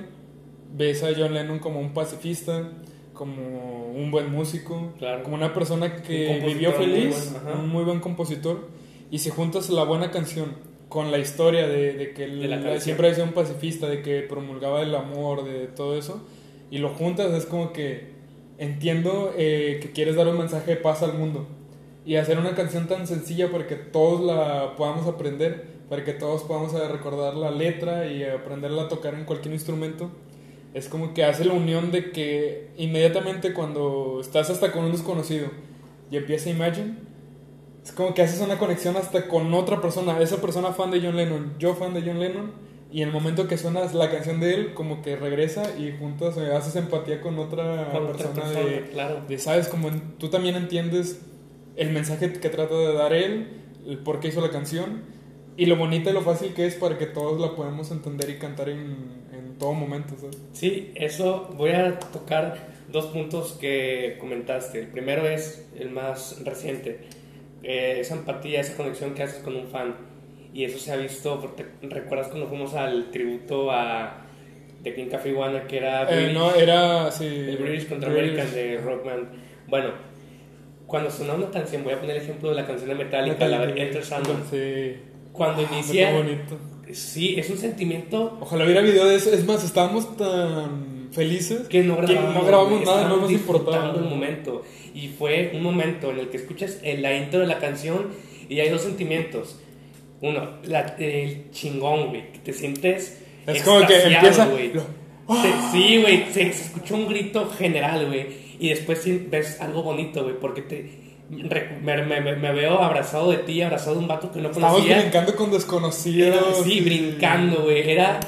Speaker 2: ves a John Lennon como un pacifista, como un buen músico, como una persona que vivió feliz, un muy buen compositor. Y si juntas la buena canción con la historia de, que él, siempre ha sido un pacifista, de que promulgaba el amor, de todo eso, y lo juntas, es como que entiendo eh, que quieres dar un mensaje de paz al mundo y hacer una canción tan sencilla para que todos la podamos aprender, para que todos podamos recordar la letra y aprenderla a tocar en cualquier instrumento. Es como que hace la unión de que inmediatamente cuando estás hasta con un desconocido y empieza Imagine, es como que haces una conexión hasta con otra persona, esa persona fan de John Lennon, yo fan de John Lennon, y en el momento que suenas la canción de él, como que regresa y juntos haces empatía con otra persona, de,
Speaker 1: claro.
Speaker 2: de, sabes, como tú también entiendes el mensaje que trata de dar él, el por qué hizo la canción y lo bonita y lo fácil que es para que todos la podamos entender y cantar en, en todo momento.
Speaker 1: Sí, eso voy a tocar dos puntos que comentaste. El primero es el más reciente, eh, esa empatía, esa conexión que haces con un fan. Y eso se ha visto, porque recuerdas cuando fuimos al tributo a The King Café Iguana, que era...
Speaker 2: Eh, no, era, sí,
Speaker 1: el British contra American de Rockman. Bueno, cuando sonaba una canción, voy a poner el ejemplo de la canción de Metallica, la de Enter Sandman.
Speaker 2: Sí.
Speaker 1: Cuando
Speaker 2: ah,
Speaker 1: inicia.
Speaker 2: bonito.
Speaker 1: Sí, es un sentimiento.
Speaker 2: Ojalá hubiera video de eso. Es más, estábamos tan felices
Speaker 1: que no grabamos,
Speaker 2: no grabamos nada, no nos
Speaker 1: importaba. el momento. Y fue un momento en el que escuchas la intro de la canción y hay dos sentimientos. Uno, la, el chingón, güey, que te sientes.
Speaker 2: Es como que empieza.
Speaker 1: Sí, güey, se, se escuchó un grito general, güey y después ves algo bonito, güey, porque te, me, me, me, veo abrazado de ti, abrazado de un vato que no conocía.
Speaker 2: Estábamos brincando con desconocidos.
Speaker 1: sí, brincando, güey. Era,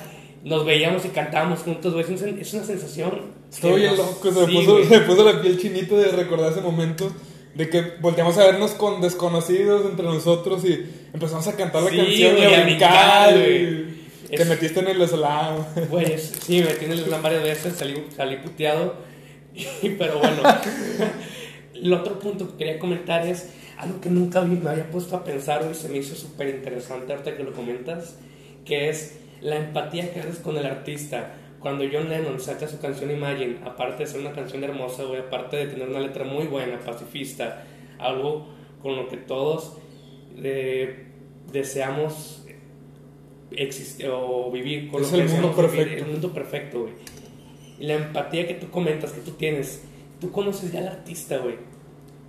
Speaker 1: nos veíamos y cantábamos juntos, güey. Es una sensación.
Speaker 2: Estoy bien loco, se, me puso, se puso la piel chinita de recordar ese momento de que volteamos a vernos con desconocidos entre nosotros y empezamos a cantar la canción y a brincar. Te metiste en el slam.
Speaker 1: Güey, sí, me metí en el slam varias veces, salí, salí puteado Pero bueno, el otro punto que quería comentar es algo que nunca me había puesto a pensar y se me hizo súper interesante ahorita que lo comentas, que es la empatía que haces con el artista cuando John Lennon saca su canción Imagine, aparte de ser una canción hermosa, güey, aparte de tener una letra muy buena, pacifista, algo con lo que todos eh, deseamos existir o vivir, con
Speaker 2: Es
Speaker 1: lo que
Speaker 2: el mundo
Speaker 1: deseamos vivir,
Speaker 2: perfecto.
Speaker 1: el mundo perfecto, güey. Y la empatía que tú comentas, que tú tienes, tú conoces ya al artista, güey.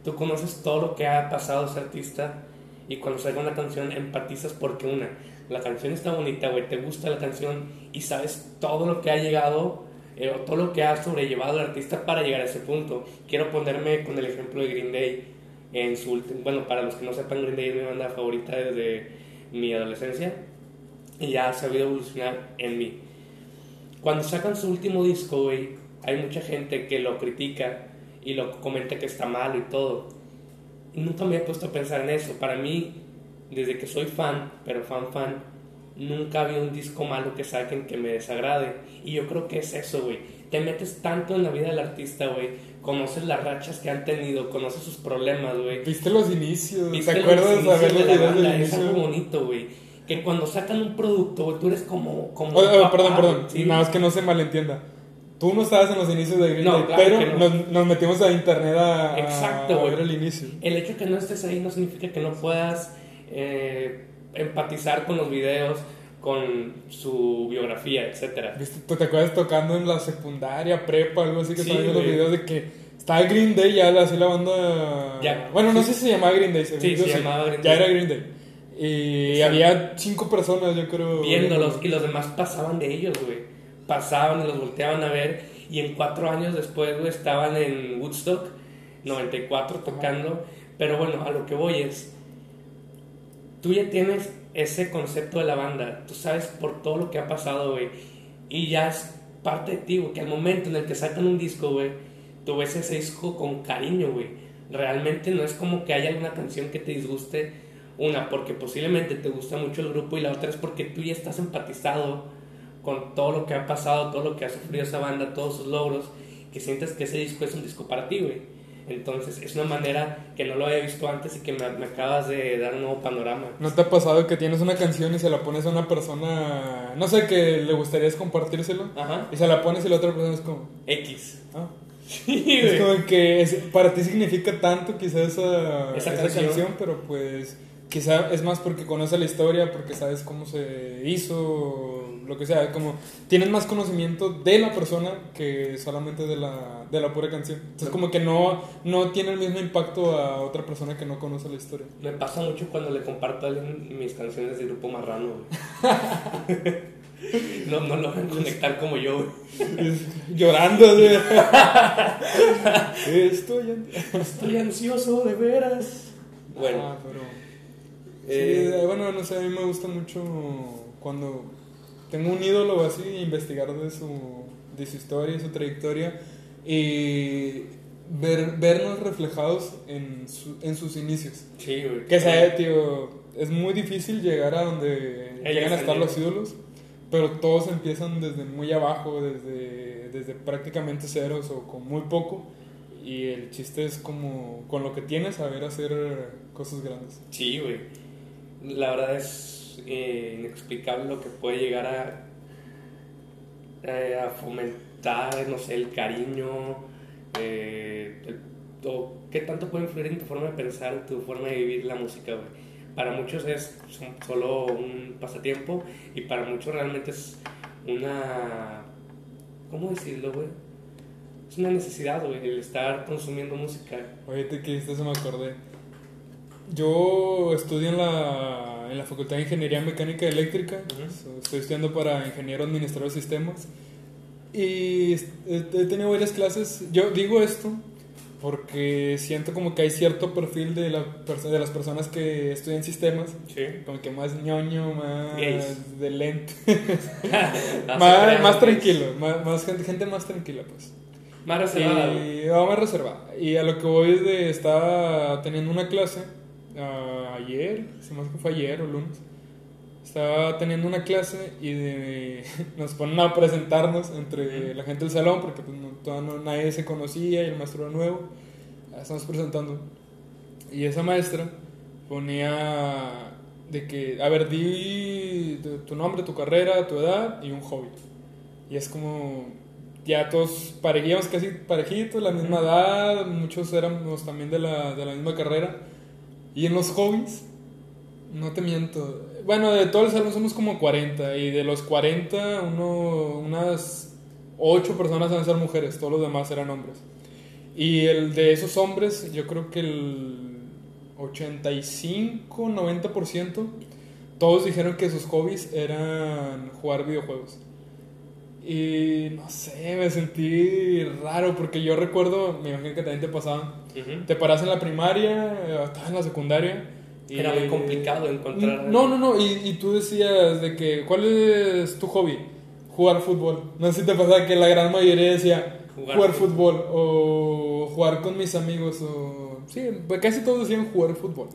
Speaker 1: Tú conoces todo lo que ha pasado ese artista y cuando salga una canción empatizas porque una, la canción está bonita, güey, te gusta la canción y sabes todo lo que ha llegado eh, todo lo que ha sobrellevado el artista para llegar a ese punto. Quiero ponerme con el ejemplo de Green Day en su último, bueno, para los que no sepan, Green Day es mi banda favorita desde mi adolescencia y ya ha sabido evolucionar en mí. Cuando sacan su último disco, güey, hay mucha gente que lo critica y lo comenta que está malo y todo. Y nunca me he puesto a pensar en eso. Para mí, desde que soy fan, pero fan fan, nunca había un disco malo que saquen que me desagrade. Y yo creo que es eso, güey. Te metes tanto en la vida del artista, güey. Conoces las rachas que han tenido, conoces sus problemas, güey.
Speaker 2: ¿Viste los inicios?
Speaker 1: Viste
Speaker 2: ¿Te
Speaker 1: los
Speaker 2: acuerdas de ver
Speaker 1: inicios
Speaker 2: los
Speaker 1: de la banda, Es algo bonito, güey. Que cuando sacan un producto, güey, tú eres como... como
Speaker 2: Oh, oh, perdón, perdón.
Speaker 1: ¿sí?
Speaker 2: Nada más que no se malentienda. Tú no estabas en los inicios de Green
Speaker 1: No,
Speaker 2: Day,
Speaker 1: claro
Speaker 2: pero
Speaker 1: no.
Speaker 2: nos, nos metimos a internet a,
Speaker 1: Exacto,
Speaker 2: ver el inicio.
Speaker 1: El hecho de que no estés ahí no significa que no puedas eh, empatizar con los videos, con su biografía, etcétera.
Speaker 2: ¿Viste? ¿Tú te acuerdas tocando en la secundaria, prepa, algo así que
Speaker 1: Sí,
Speaker 2: estaban viendo los videos de que estaba Green Day ya, así la banda...
Speaker 1: Ya,
Speaker 2: bueno, no
Speaker 1: sí.
Speaker 2: sé si se llamaba Green Day,
Speaker 1: Sí, se llamaba Green
Speaker 2: ya
Speaker 1: Day.
Speaker 2: era Green Day. Y había cinco personas, yo creo.
Speaker 1: Viéndolos y los demás pasaban de ellos, güey. Pasaban y los volteaban a ver y en cuatro años después, güey, estaban en Woodstock 94 tocando. Pero bueno, a lo que voy es, tú ya tienes ese concepto de la banda, tú sabes por todo lo que ha pasado, güey, y ya es parte de ti, que al momento en el que sacan un disco, güey, tú ves ese disco con cariño, güey. Realmente no es como que haya alguna canción que te disguste, una, porque posiblemente te gusta mucho el grupo, y la otra es porque tú ya estás empatizado con todo lo que ha pasado, todo lo que ha sufrido esa banda, todos sus logros, que sientes que ese disco es un disco para ti, güey. Entonces es una manera que no lo había visto antes y que me, me acabas de dar un nuevo panorama.
Speaker 2: ¿No te ha pasado que tienes una canción y se la pones a una persona, no sé, que le gustaría compartírselo?
Speaker 1: Ajá.
Speaker 2: Y se la pones y la otra persona es como,
Speaker 1: X.
Speaker 2: ah.
Speaker 1: Sí,
Speaker 2: Es
Speaker 1: güey.
Speaker 2: como que es- para ti significa tanto quizás esa,
Speaker 1: Esa
Speaker 2: esa
Speaker 1: canción.
Speaker 2: canción. pero pues quizá es más porque conoces la historia, porque sabes cómo se hizo, lo que sea, como tienes más conocimiento de la persona que solamente de la, de la pura canción. Entonces como que no, no tiene el mismo impacto a otra persona que no conoce la historia.
Speaker 1: Me pasa mucho cuando le comparto a alguien mis canciones de grupo marrano, no, no logran conectar como yo,
Speaker 2: llorando. Estoy
Speaker 1: Estoy ansioso, de veras. Bueno,
Speaker 2: Ah, pero...
Speaker 1: Eh,
Speaker 2: Sí, bueno, no sé, a mí me gusta mucho cuando tengo un ídolo así, investigar de su, de su historia su trayectoria y ver, vernos reflejados en, su- en sus inicios.
Speaker 1: sí, güey.
Speaker 2: Que sea, tío, es muy difícil llegar a donde llegan a estar los ídolos, pero todos empiezan desde muy abajo, desde, desde prácticamente ceros o con muy poco. Y el chiste es como con lo que tienes saber hacer cosas grandes.
Speaker 1: Sí, güey. La verdad es eh, inexplicable lo que puede llegar a, eh, a fomentar, no sé, el cariño, eh, o qué tanto puede influir en tu forma de pensar, en tu forma de vivir la música. Para muchos es solo un pasatiempo y para muchos realmente es una... ¿Cómo decirlo? Es una necesidad, el estar consumiendo música.
Speaker 2: Ahorita que dijiste eso me acordé. Yo estudio en la, en la Facultad de Ingeniería Mecánica y Eléctrica.
Speaker 1: Ujú.
Speaker 2: So- Estoy estudiando para ingeniero administrador de sistemas. Y he, tenido varias clases. Yo digo esto porque siento como que hay cierto perfil de, la, de las personas que estudian sistemas.
Speaker 1: Sí.
Speaker 2: Como que más ñoño, más
Speaker 1: Gays.
Speaker 2: de lente.
Speaker 1: Ah,
Speaker 2: más, más tranquilo, más, más gente, gente más tranquila, pues.
Speaker 1: Más reservada.
Speaker 2: Y vamos a reservar. Y a lo que voy es de. Estaba teniendo una clase ah, ayer, se me hace que fue ayer o lunes. Estaba teniendo una clase y de- nos ponen a presentarnos entre la gente del salón porque pues, no, todavía no- nadie se conocía y el maestro era nuevo. Ah, Estamos presentando. Y esa maestra ponía de que, a ver, di tu, nombre, tu carrera, tu edad y un hobby. Y es como, ya todos parecíamos casi parejitos, la misma edad, muchos éramos también de la, de la misma carrera. Y en los hobbies, no te miento, bueno, de todo el salón somos como 40 y de los 40, uno, unas 8 personas van a ser mujeres, todos los demás eran hombres. Y el de esos hombres, yo creo que el 85, 90%, todos dijeron que sus hobbies eran jugar videojuegos. Y no sé, me sentí raro porque yo recuerdo, me imagino que también te pasaba, te paras en la primaria, estás en la secundaria.
Speaker 1: Y Era muy complicado encontrar.
Speaker 2: No, no, no, y, y, tú decías de que, ¿cuál es tu hobby? Jugar fútbol. No sé si te pasaba que la gran mayoría decía jugar, fútbol. fútbol o jugar con mis amigos o... Sí, casi todos decían jugar fútbol.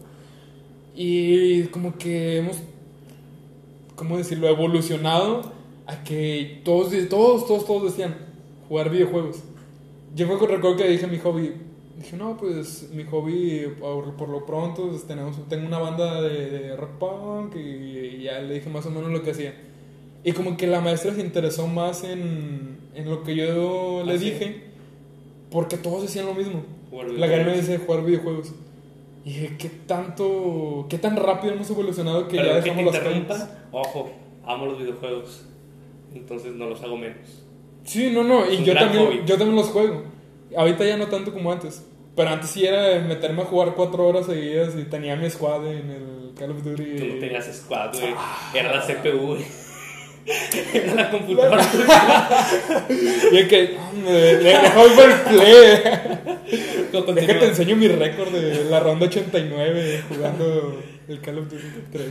Speaker 2: Y como que hemos, ¿cómo decirlo?, evolucionado a que todos, todos, todos, todos decían jugar videojuegos. Yo recuerdo que dije mi hobby, dije, no, pues mi hobby por, lo pronto pues, tenemos, tengo una banda de, rock punk y, ya le dije más o menos lo que hacía. Y como que la maestra se interesó más en, en lo que yo le ¿Ah, dije, porque todos decían lo mismo. La gana dice jugar videojuegos. Y dije, ¿qué tanto, qué tan rápido hemos evolucionado que ya dejamos
Speaker 1: las Ojo, amo los videojuegos entonces no los hago menos.
Speaker 2: Sí, no, no, y yo también, yo también los juego. Ahorita ya no tanto como antes. Pero antes sí era meterme a jugar cuatro horas seguidas y tenía mi squad en el Call of Duty.
Speaker 1: Tú no tenías squad, güey. Era la CPU, güey. Era la computadora.
Speaker 2: y es que, me dejó el play. Deja que te enseño mi récord de la ronda 89 jugando el Call of Duty 3.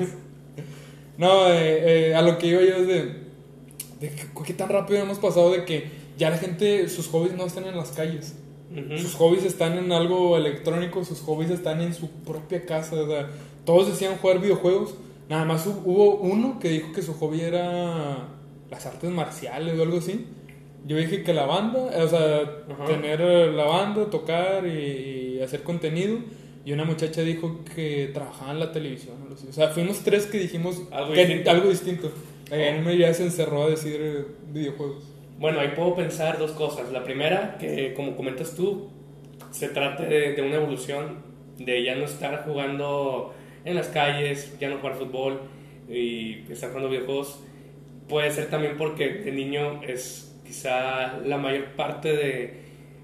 Speaker 2: No, eh, eh, a lo que iba yo es de de qué tan rápido hemos pasado de que ya la gente, sus hobbies no están en las calles. Sus hobbies están en algo electrónico, sus hobbies están en su propia casa. O sea, todos decían jugar videojuegos. Nada más hubo uno que dijo que su hobby era las artes marciales o algo así. Yo dije que la banda, o sea, tener la banda, tocar y, hacer contenido. Y una muchacha dijo que trabajaba en la televisión. O sea, fuimos tres que dijimos algo, distinto. algo distinto. Eh, ya se encerró a decir eh, videojuegos.
Speaker 1: Bueno, ahí puedo pensar dos cosas. La primera, que como comentas tú, se trata de, una evolución, de ya no estar jugando en las calles, ya no jugar fútbol y estar jugando videojuegos. Puede ser también porque de niño es quizá la mayor parte de,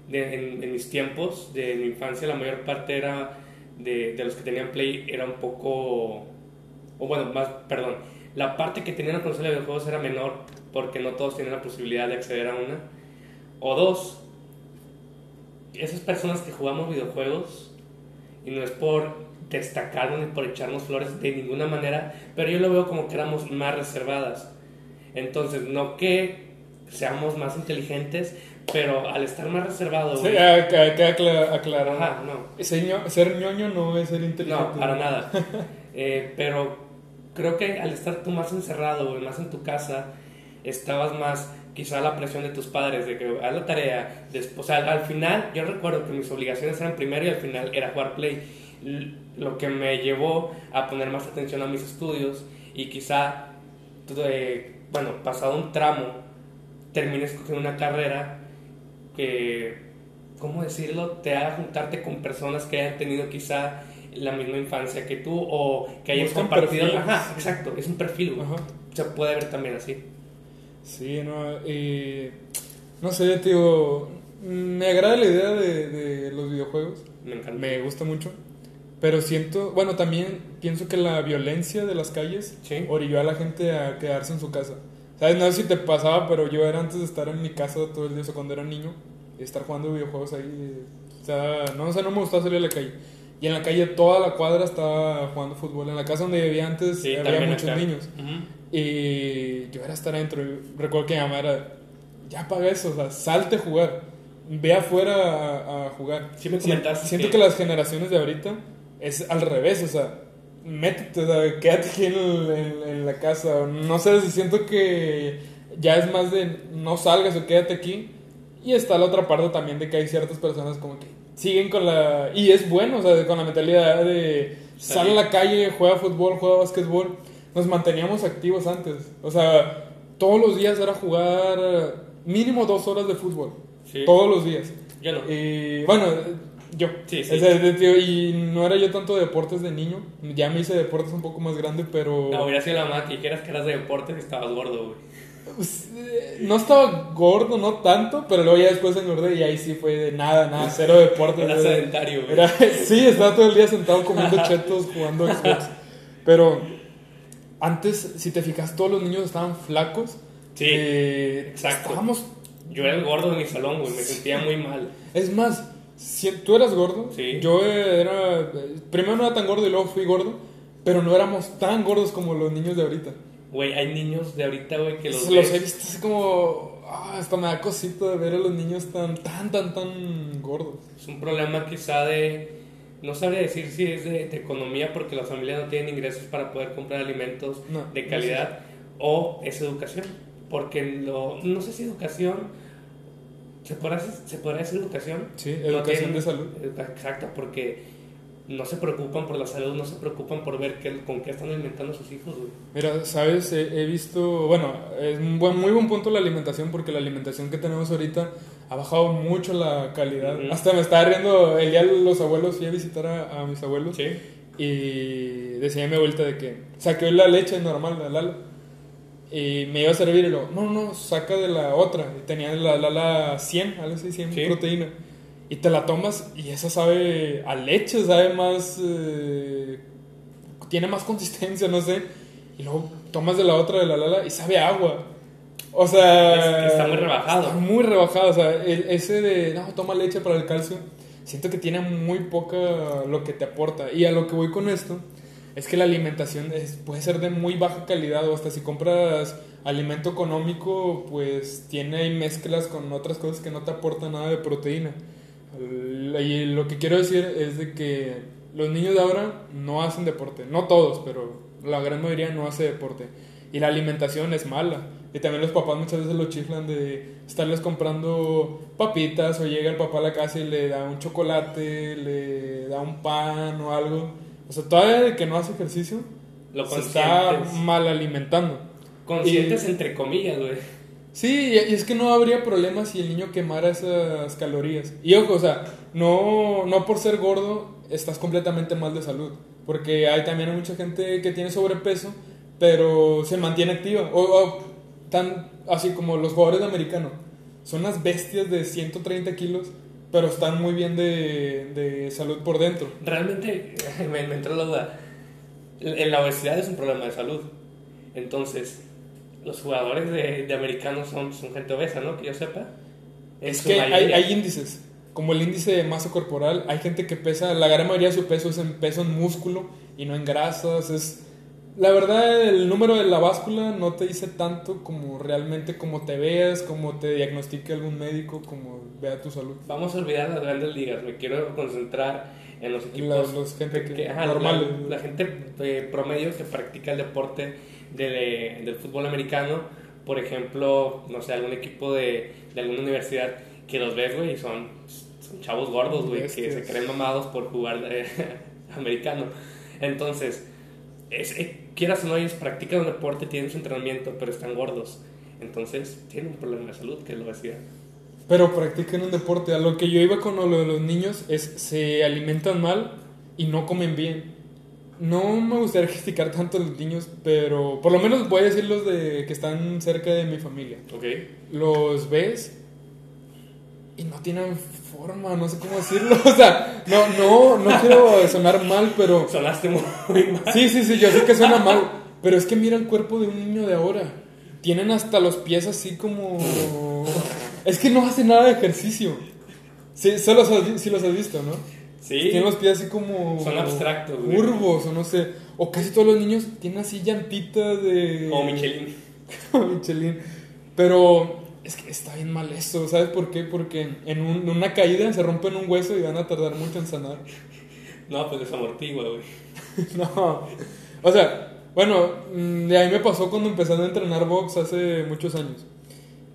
Speaker 1: de en, mis tiempos, de mi infancia, la mayor parte era de, de los que tenían Play era un poco, o bueno, más, perdón, la parte que tenía la consola de videojuegos era menor porque no todos tienen la posibilidad de acceder a una. O dos, esas personas que jugamos videojuegos, y no es por destacarnos ni por echarnos flores de ninguna manera, pero yo lo veo como que éramos más reservadas. Entonces, no que seamos más inteligentes, pero al estar más reservados...
Speaker 2: Sí, aclarar. no. Ser, ñoño no es ser inteligente.
Speaker 1: No, para nada. eh, pero creo que al estar tú más encerrado, más en tu casa, estabas más quizá la presión de tus padres de que haz la tarea. Después, o sea, al final, yo recuerdo que mis obligaciones eran primero y al final era jugar play. Lo que me llevó a poner más atención a mis estudios y quizá, bueno, pasado un tramo, termines cogiendo una carrera que, ¿cómo decirlo?, te haga juntarte con personas que hayan tenido quizá la misma infancia que tú o que hayas compartido. Ajá, exacto, es un perfil. Se puede ver también así.
Speaker 2: Sí, no, no sé, tío, me agrada la idea de, los videojuegos.
Speaker 1: Me encanta.
Speaker 2: Me gusta mucho. Pero siento, bueno, también pienso que la violencia de las calles orilló a la gente a quedarse en su casa. ¿Sabes? No sé si te pasaba, pero yo era antes de estar en mi casa todo el día, cuando era niño, estar jugando videojuegos ahí. O sea, no, o sea, no me gustaba salir a la calle. Y en la calle toda la cuadra estaba jugando fútbol. En la casa donde vivía antes había muchos niños. Y yo era estar adentro. recuerdo que mi mamá era, ya apaga eso, o sea, salte a jugar. Ve afuera a, jugar. siento que... las generaciones de ahorita es al revés, o sea, métete, o quédate aquí en, en, la casa. No sé, siento que ya es más de no salgas o quédate aquí. Y está la otra parte también de que hay ciertas personas como que siguen con la... Y es bueno, o sea, con la mentalidad de sale a la calle, juega fútbol, juega básquetbol. Nos manteníamos activos antes. O sea, todos los días era jugar eh, mínimo dos horas de fútbol.
Speaker 1: Sí.
Speaker 2: Todos los días.
Speaker 1: Yo no.
Speaker 2: Y bueno, yo.
Speaker 1: Sí, sí.
Speaker 2: O sea, de- tío, y no era yo tanto de deportes de niño. Ya me hice deportes un poco más grande, pero.
Speaker 1: No, hubiera sido la mamá que que eras de deportes y estabas gordo, güey.
Speaker 2: Pues, eh, no estaba gordo, no tanto, pero luego ya después engordé y ahí sí fue de nada, nada, cero deporte.
Speaker 1: Era sedentario, güey.
Speaker 2: Era- sí, estaba todo el día sentado comiendo chetos, jugando Xbox. Pero antes, si te fijas, todos los niños estaban flacos.
Speaker 1: Sí,
Speaker 2: Eh,
Speaker 1: exacto.
Speaker 2: Estábamos.
Speaker 1: Yo era el gordo de mi salón, güey. Me sentía muy mal.
Speaker 2: Es más, si tú eras gordo,
Speaker 1: Sí.
Speaker 2: yo era. Primero no era tan gordo y luego fui gordo, pero no éramos tan gordos como los niños de ahorita.
Speaker 1: Güey, hay niños de ahorita, güey, que los,
Speaker 2: los,
Speaker 1: ves-
Speaker 2: he visto así como. ah, hasta me da cosita de ver a los niños tan, tan, tan, tan gordos.
Speaker 1: Es un problema quizá de... No sabría decir si es de, de economía porque las familias no tienen ingresos para poder comprar alimentos
Speaker 2: No,
Speaker 1: de
Speaker 2: no
Speaker 1: calidad o es educación. Porque lo, no sé si educación... ¿Se podrá, ¿Se podrá decir educación?
Speaker 2: Sí,
Speaker 1: No
Speaker 2: educación
Speaker 1: tienen-
Speaker 2: de salud.
Speaker 1: Exacto, porque no se preocupan por la salud, no se preocupan por ver qué, con qué están alimentando a sus hijos, güey.
Speaker 2: Mira, sabes, he, he visto, bueno, es un buen, muy buen punto la alimentación porque la alimentación que tenemos ahorita ha bajado mucho la calidad. Hasta me estaba riendo el día de los abuelos, fui a visitar a, a mis abuelos
Speaker 1: Sí.
Speaker 2: y decía mi abuelita de que saqué la leche normal, la Lala, y me iba a servir y lo, no, no, saca de la otra. Y tenía la Lala 100, algo así, 100
Speaker 1: Sí.
Speaker 2: proteína. Y te la tomas y esa sabe a leche, sabe más, eh, tiene más consistencia, no sé. Y luego tomas de la otra, de la Lala, y sabe a agua. O sea...
Speaker 1: Es- está muy rebajado.
Speaker 2: Está muy rebajado, o sea, el- ese de, no, toma leche para el calcio, siento que tiene muy poca lo que te aporta. Y a lo que voy con esto es que la alimentación es- puede ser de muy baja calidad o hasta si compras alimento económico, pues tiene ahí mezclas con otras cosas que no te aportan nada de proteína. Y lo que quiero decir es de que los niños de ahora no hacen deporte, no todos, pero la gran mayoría no hace deporte. Y la alimentación es mala. Y también los papás muchas veces lo chiflan de estarles comprando papitas o llega el papá a la casa y le da un chocolate, le da un pan o algo. O sea, todavía de que no hace ejercicio,
Speaker 1: Lo
Speaker 2: se está mal alimentando.
Speaker 1: Conscientes entre comillas, güey.
Speaker 2: Sí, y y es que no habría problema si el niño quemara esas calorías. Y ojo, o sea, no, no por ser gordo estás completamente mal de salud. Porque hay también mucha gente que tiene sobrepeso, pero se mantiene activa. O, o tan así como los jugadores de americano. Son unas bestias de 130 kilos, pero están muy bien de, de salud por dentro.
Speaker 1: Realmente me, me entró la duda. En la obesidad es un problema de salud. Entonces, los jugadores de, de americanos son, son gente obesa, ¿no? Que yo sepa.
Speaker 2: Es
Speaker 1: su
Speaker 2: que hay, hay índices, como el índice de masa corporal, hay gente que pesa, la gran mayoría de su peso es en peso en músculo y no en grasas, es... La verdad, el número de la báscula no te dice tanto como realmente como te veas, como te diagnostique algún médico, como vea tu salud.
Speaker 1: Vamos a olvidar las grandes ligas. Me quiero concentrar en los equipos.
Speaker 2: La- los gente que-
Speaker 1: que- ajá,
Speaker 2: normales.
Speaker 1: La, la gente eh, promedio que practica el deporte de- del fútbol americano. Por ejemplo, no sé, algún equipo de, de alguna universidad que los ves, güey, y son, son chavos gordos, güey, que se creen mamados por jugar eh, americano. Entonces, es, quieras o no, ellos practican un deporte, tienen su entrenamiento, pero están gordos. Entonces, tienen un problema de salud, que la obesidad.
Speaker 2: Pero practican un deporte. A lo que yo iba con lo de los niños es se alimentan mal y no comen bien. No me gustaría criticar tanto a los niños, pero por lo menos voy a decir los de que están cerca de mi familia.
Speaker 1: ¿Ok?
Speaker 2: Los ves y no tienen forma, no sé cómo decirlo. O sea, no, no, no quiero sonar mal, pero
Speaker 1: Sonaste muy, mal.
Speaker 2: Sí, sí, sí, yo sé que suena mal, pero es que mira el cuerpo de un niño de ahora. Tienen hasta los pies así como... Es que no hacen nada de ejercicio. Sí, solo has, sí los has visto, ¿no?
Speaker 1: Sí.
Speaker 2: Tienen los pies así como...
Speaker 1: Son abstractos, güey.
Speaker 2: Curvos, o no sé. O casi todos los niños tienen así llantitas de...
Speaker 1: Como Michelin.
Speaker 2: Como Michelin. Pero es que está bien mal eso, ¿sabes por qué? Porque en un- una caída se rompen un hueso y van a tardar mucho en sanar.
Speaker 1: No, pues desamortigua, güey.
Speaker 2: No. O sea, bueno, mm, de ahí me pasó cuando empecé a entrenar box hace muchos años.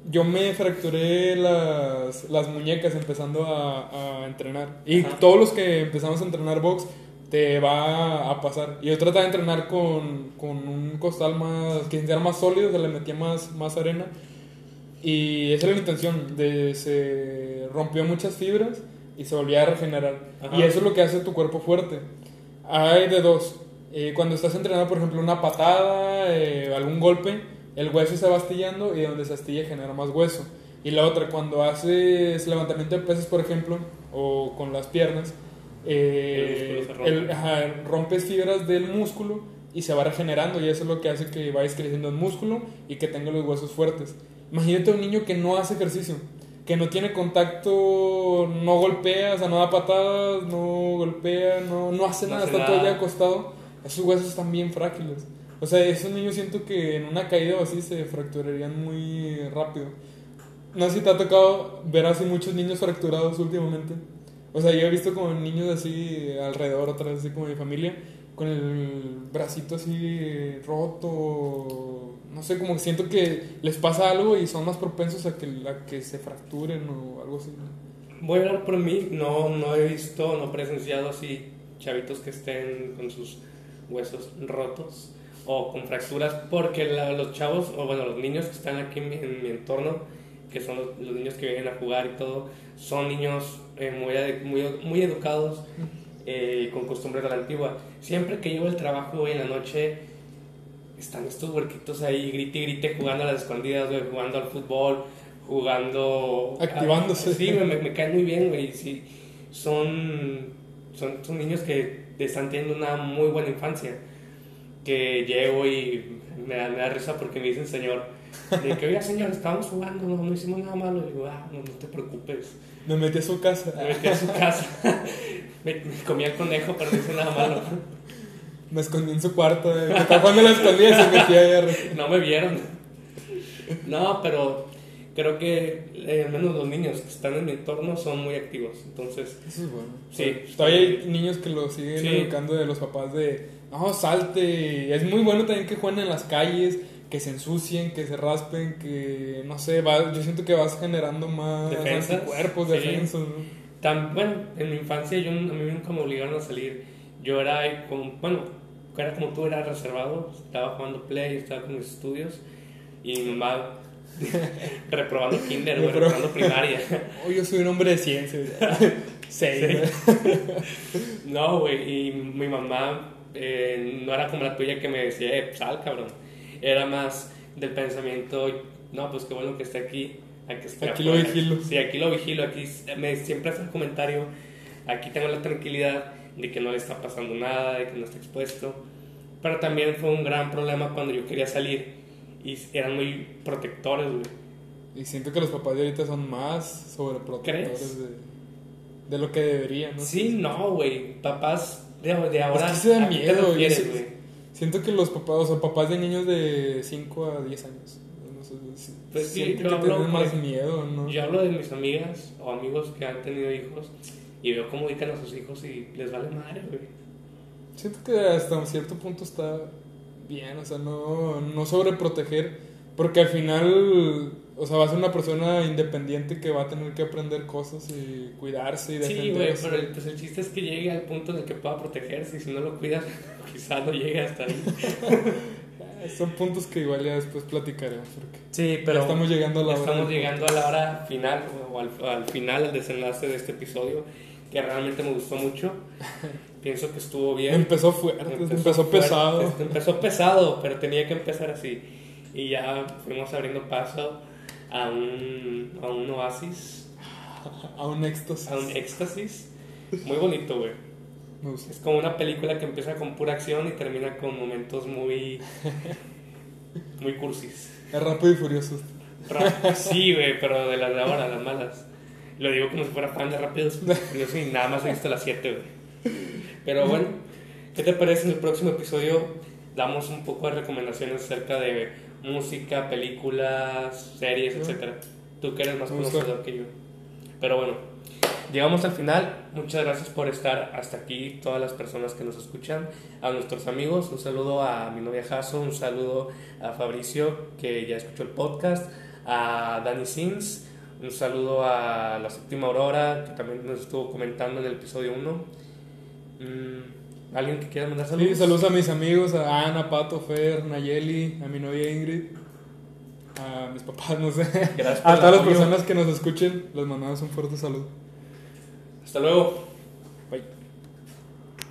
Speaker 2: Yo me fracturé las, las muñecas empezando a, a entrenar. Y
Speaker 1: Ajá.
Speaker 2: todos los que empezamos a entrenar box, te va a pasar. Y yo trataba de entrenar con, con un costal más, que era más sólido, se le metía más, más arena. Y esa era la intención, de, se rompió muchas fibras y se volvía a regenerar.
Speaker 1: Ajá.
Speaker 2: Y eso es lo que hace tu cuerpo fuerte. Hay de dos. Eh, cuando estás entrenando, por ejemplo, una patada, eh, algún golpe, el hueso se va astillando y donde se astilla genera más hueso. Y la otra, cuando haces levantamiento de pesas, por ejemplo, o con las piernas, eh,
Speaker 1: El
Speaker 2: ajá, rompes fibras del músculo y se va regenerando y eso es lo que hace que vayas creciendo el músculo y que tenga los huesos fuertes. Imagínate un niño que no hace ejercicio, que no tiene contacto, no golpea, o sea, no da patadas, no golpea, no, no hace
Speaker 1: No
Speaker 2: nada, está todo el día acostado. Esos huesos están bien frágiles. O sea, esos niños siento que en una caída o así se fracturarían muy rápido. No sé si te ha tocado ver así muchos niños fracturados últimamente. O sea, yo he visto como niños así alrededor, otra vez así como mi familia, con el bracito así roto. No sé, como que siento que les pasa algo y son más propensos a que, a que se fracturen o algo así.
Speaker 1: Voy a hablar por mí, no, no he visto, no he presenciado así chavitos que estén con sus huesos rotos o con fracturas, porque la- los chavos, o bueno, los niños que están aquí en mi, en mi entorno, que son los, niños que vienen a jugar y todo, son niños eh, muy, muy, muy educados eh, con costumbres de la antigua. Siempre que llevo el trabajo hoy en la noche, están estos huerquitos ahí, grite y grite, jugando a las escondidas, güey, jugando al fútbol, jugando...
Speaker 2: Activándose.
Speaker 1: Sí, güey, me, me caen muy bien, güey. Sí, son, son, son niños que están teniendo una muy buena infancia. Que llego y me me da risa porque me dicen, señor, de que, oiga, señor, estábamos jugando, no, no hicimos nada malo. Y digo, ah, no, no te preocupes.
Speaker 2: Me metí a su casa.
Speaker 1: Me metí a su casa. me, me comí el conejo, pero no hice nada malo.
Speaker 2: Me escondí en su cuarto. eh, a la escondida y se metía ahí a-
Speaker 1: No me vieron. No, pero creo que eh, al menos los niños que están en mi entorno son muy activos. Entonces,
Speaker 2: Eso es bueno.
Speaker 1: Sí.
Speaker 2: Todavía hay niños que lo siguen
Speaker 1: Sí.
Speaker 2: educando de los papás de, no, salte. Es muy bueno también que jueguen en las calles, que se ensucien, que se raspen, que, no sé, va, yo siento que vas generando más
Speaker 1: Defensas.
Speaker 2: anticuerpos,
Speaker 1: Sí.
Speaker 2: defensas. ¿no?
Speaker 1: Tan, bueno, en mi infancia yo, a mí nunca me obligaron a salir. Yo era como, bueno, era como tú, era reservado. Estaba jugando play, estaba con mis estudios. Y mi mamá reprobando kinder, güey, reprobando primaria.
Speaker 2: Oh, yo soy un hombre de ciencia. Seis,
Speaker 1: Sí.
Speaker 2: ¿no?
Speaker 1: No, güey, y mi mamá eh, no era como la tuya que me decía, eh, sal, cabrón. Era más del pensamiento, no, pues qué bueno que esté aquí. Aquí,
Speaker 2: Aquí lo
Speaker 1: afuera".
Speaker 2: vigilo.
Speaker 1: Sí, aquí lo vigilo, aquí me siempre hace el comentario, aquí tengo la tranquilidad de que no le está pasando nada, de que no está expuesto. Pero también fue un gran problema cuando yo quería salir y eran muy protectores, güey.
Speaker 2: Y siento que los papás de ahorita son más sobreprotectores de, de lo que deberían, ¿no?
Speaker 1: Sí, no, güey, papás de, de ahora...
Speaker 2: Es que se da
Speaker 1: ¿a qué te
Speaker 2: miedo,
Speaker 1: refieres,
Speaker 2: y ese-
Speaker 1: güey?
Speaker 2: Siento que los papás, o sea, papás de niños de 5 a 10 años. No sé, si-
Speaker 1: Pues sí,
Speaker 2: que
Speaker 1: hablo
Speaker 2: tienen más miedo, ¿no?
Speaker 1: Yo hablo de mis amigas o amigos que han tenido hijos y veo cómo dedican a sus hijos y les vale madre, güey.
Speaker 2: Siento que hasta un cierto punto está bien, o sea, no, no sobreproteger, porque al final, o sea, va a ser una persona independiente que va a tener que aprender cosas y cuidarse y
Speaker 1: Sí, güey,
Speaker 2: defenderse.
Speaker 1: pero el, pues el chiste es que llegue al punto en el que pueda protegerse y si no lo cuidas, quizá no llegue hasta ahí.
Speaker 2: Son puntos que igual ya después platicaremos, porque
Speaker 1: Sí,
Speaker 2: ya estamos llegando a la hora.
Speaker 1: estamos llegando a la hora final o al, al final, al desenlace de este episodio que realmente me gustó mucho. Pienso que estuvo bien.
Speaker 2: Empezó fuerte, empezó,
Speaker 1: fuerte,
Speaker 2: pesado.
Speaker 1: empezó pesado, pero tenía que empezar así. Y ya fuimos abriendo paso a un, a un oasis,
Speaker 2: A un éxtasis.
Speaker 1: a un éxtasis. Muy bonito, güey.
Speaker 2: Me gusta.
Speaker 1: Es como una película que empieza con pura acción y termina con momentos muy. muy cursis.
Speaker 2: Es rápido y furioso.
Speaker 1: Sí, güey, pero de las de ahora, las malas. Lo digo como si fuera fan de Rápidos Furiosos y nada más he visto las 7, güey. Pero bueno, ¿qué te parece en el próximo episodio? Damos un poco de recomendaciones acerca de música, películas, series, etcétera. Tú que eres más conocedor que yo. Pero bueno, llegamos al final. Muchas gracias por estar hasta aquí, todas las personas que nos escuchan. A nuestros amigos, un saludo a mi novia Jaso, un saludo a Fabricio, que ya escuchó el podcast, a Dani Sims, un saludo a la séptima Aurora, que también nos estuvo comentando en el episodio 1. ¿Alguien que quiera mandar saludos?
Speaker 2: Sí, saludos a mis amigos, a Ana, Pato, Fer, Nayeli, a mi novia Ingrid, a mis papás, no sé.
Speaker 1: Gracias por
Speaker 2: A todas las personas que nos escuchen, les mandamos un fuerte saludo.
Speaker 1: Hasta luego.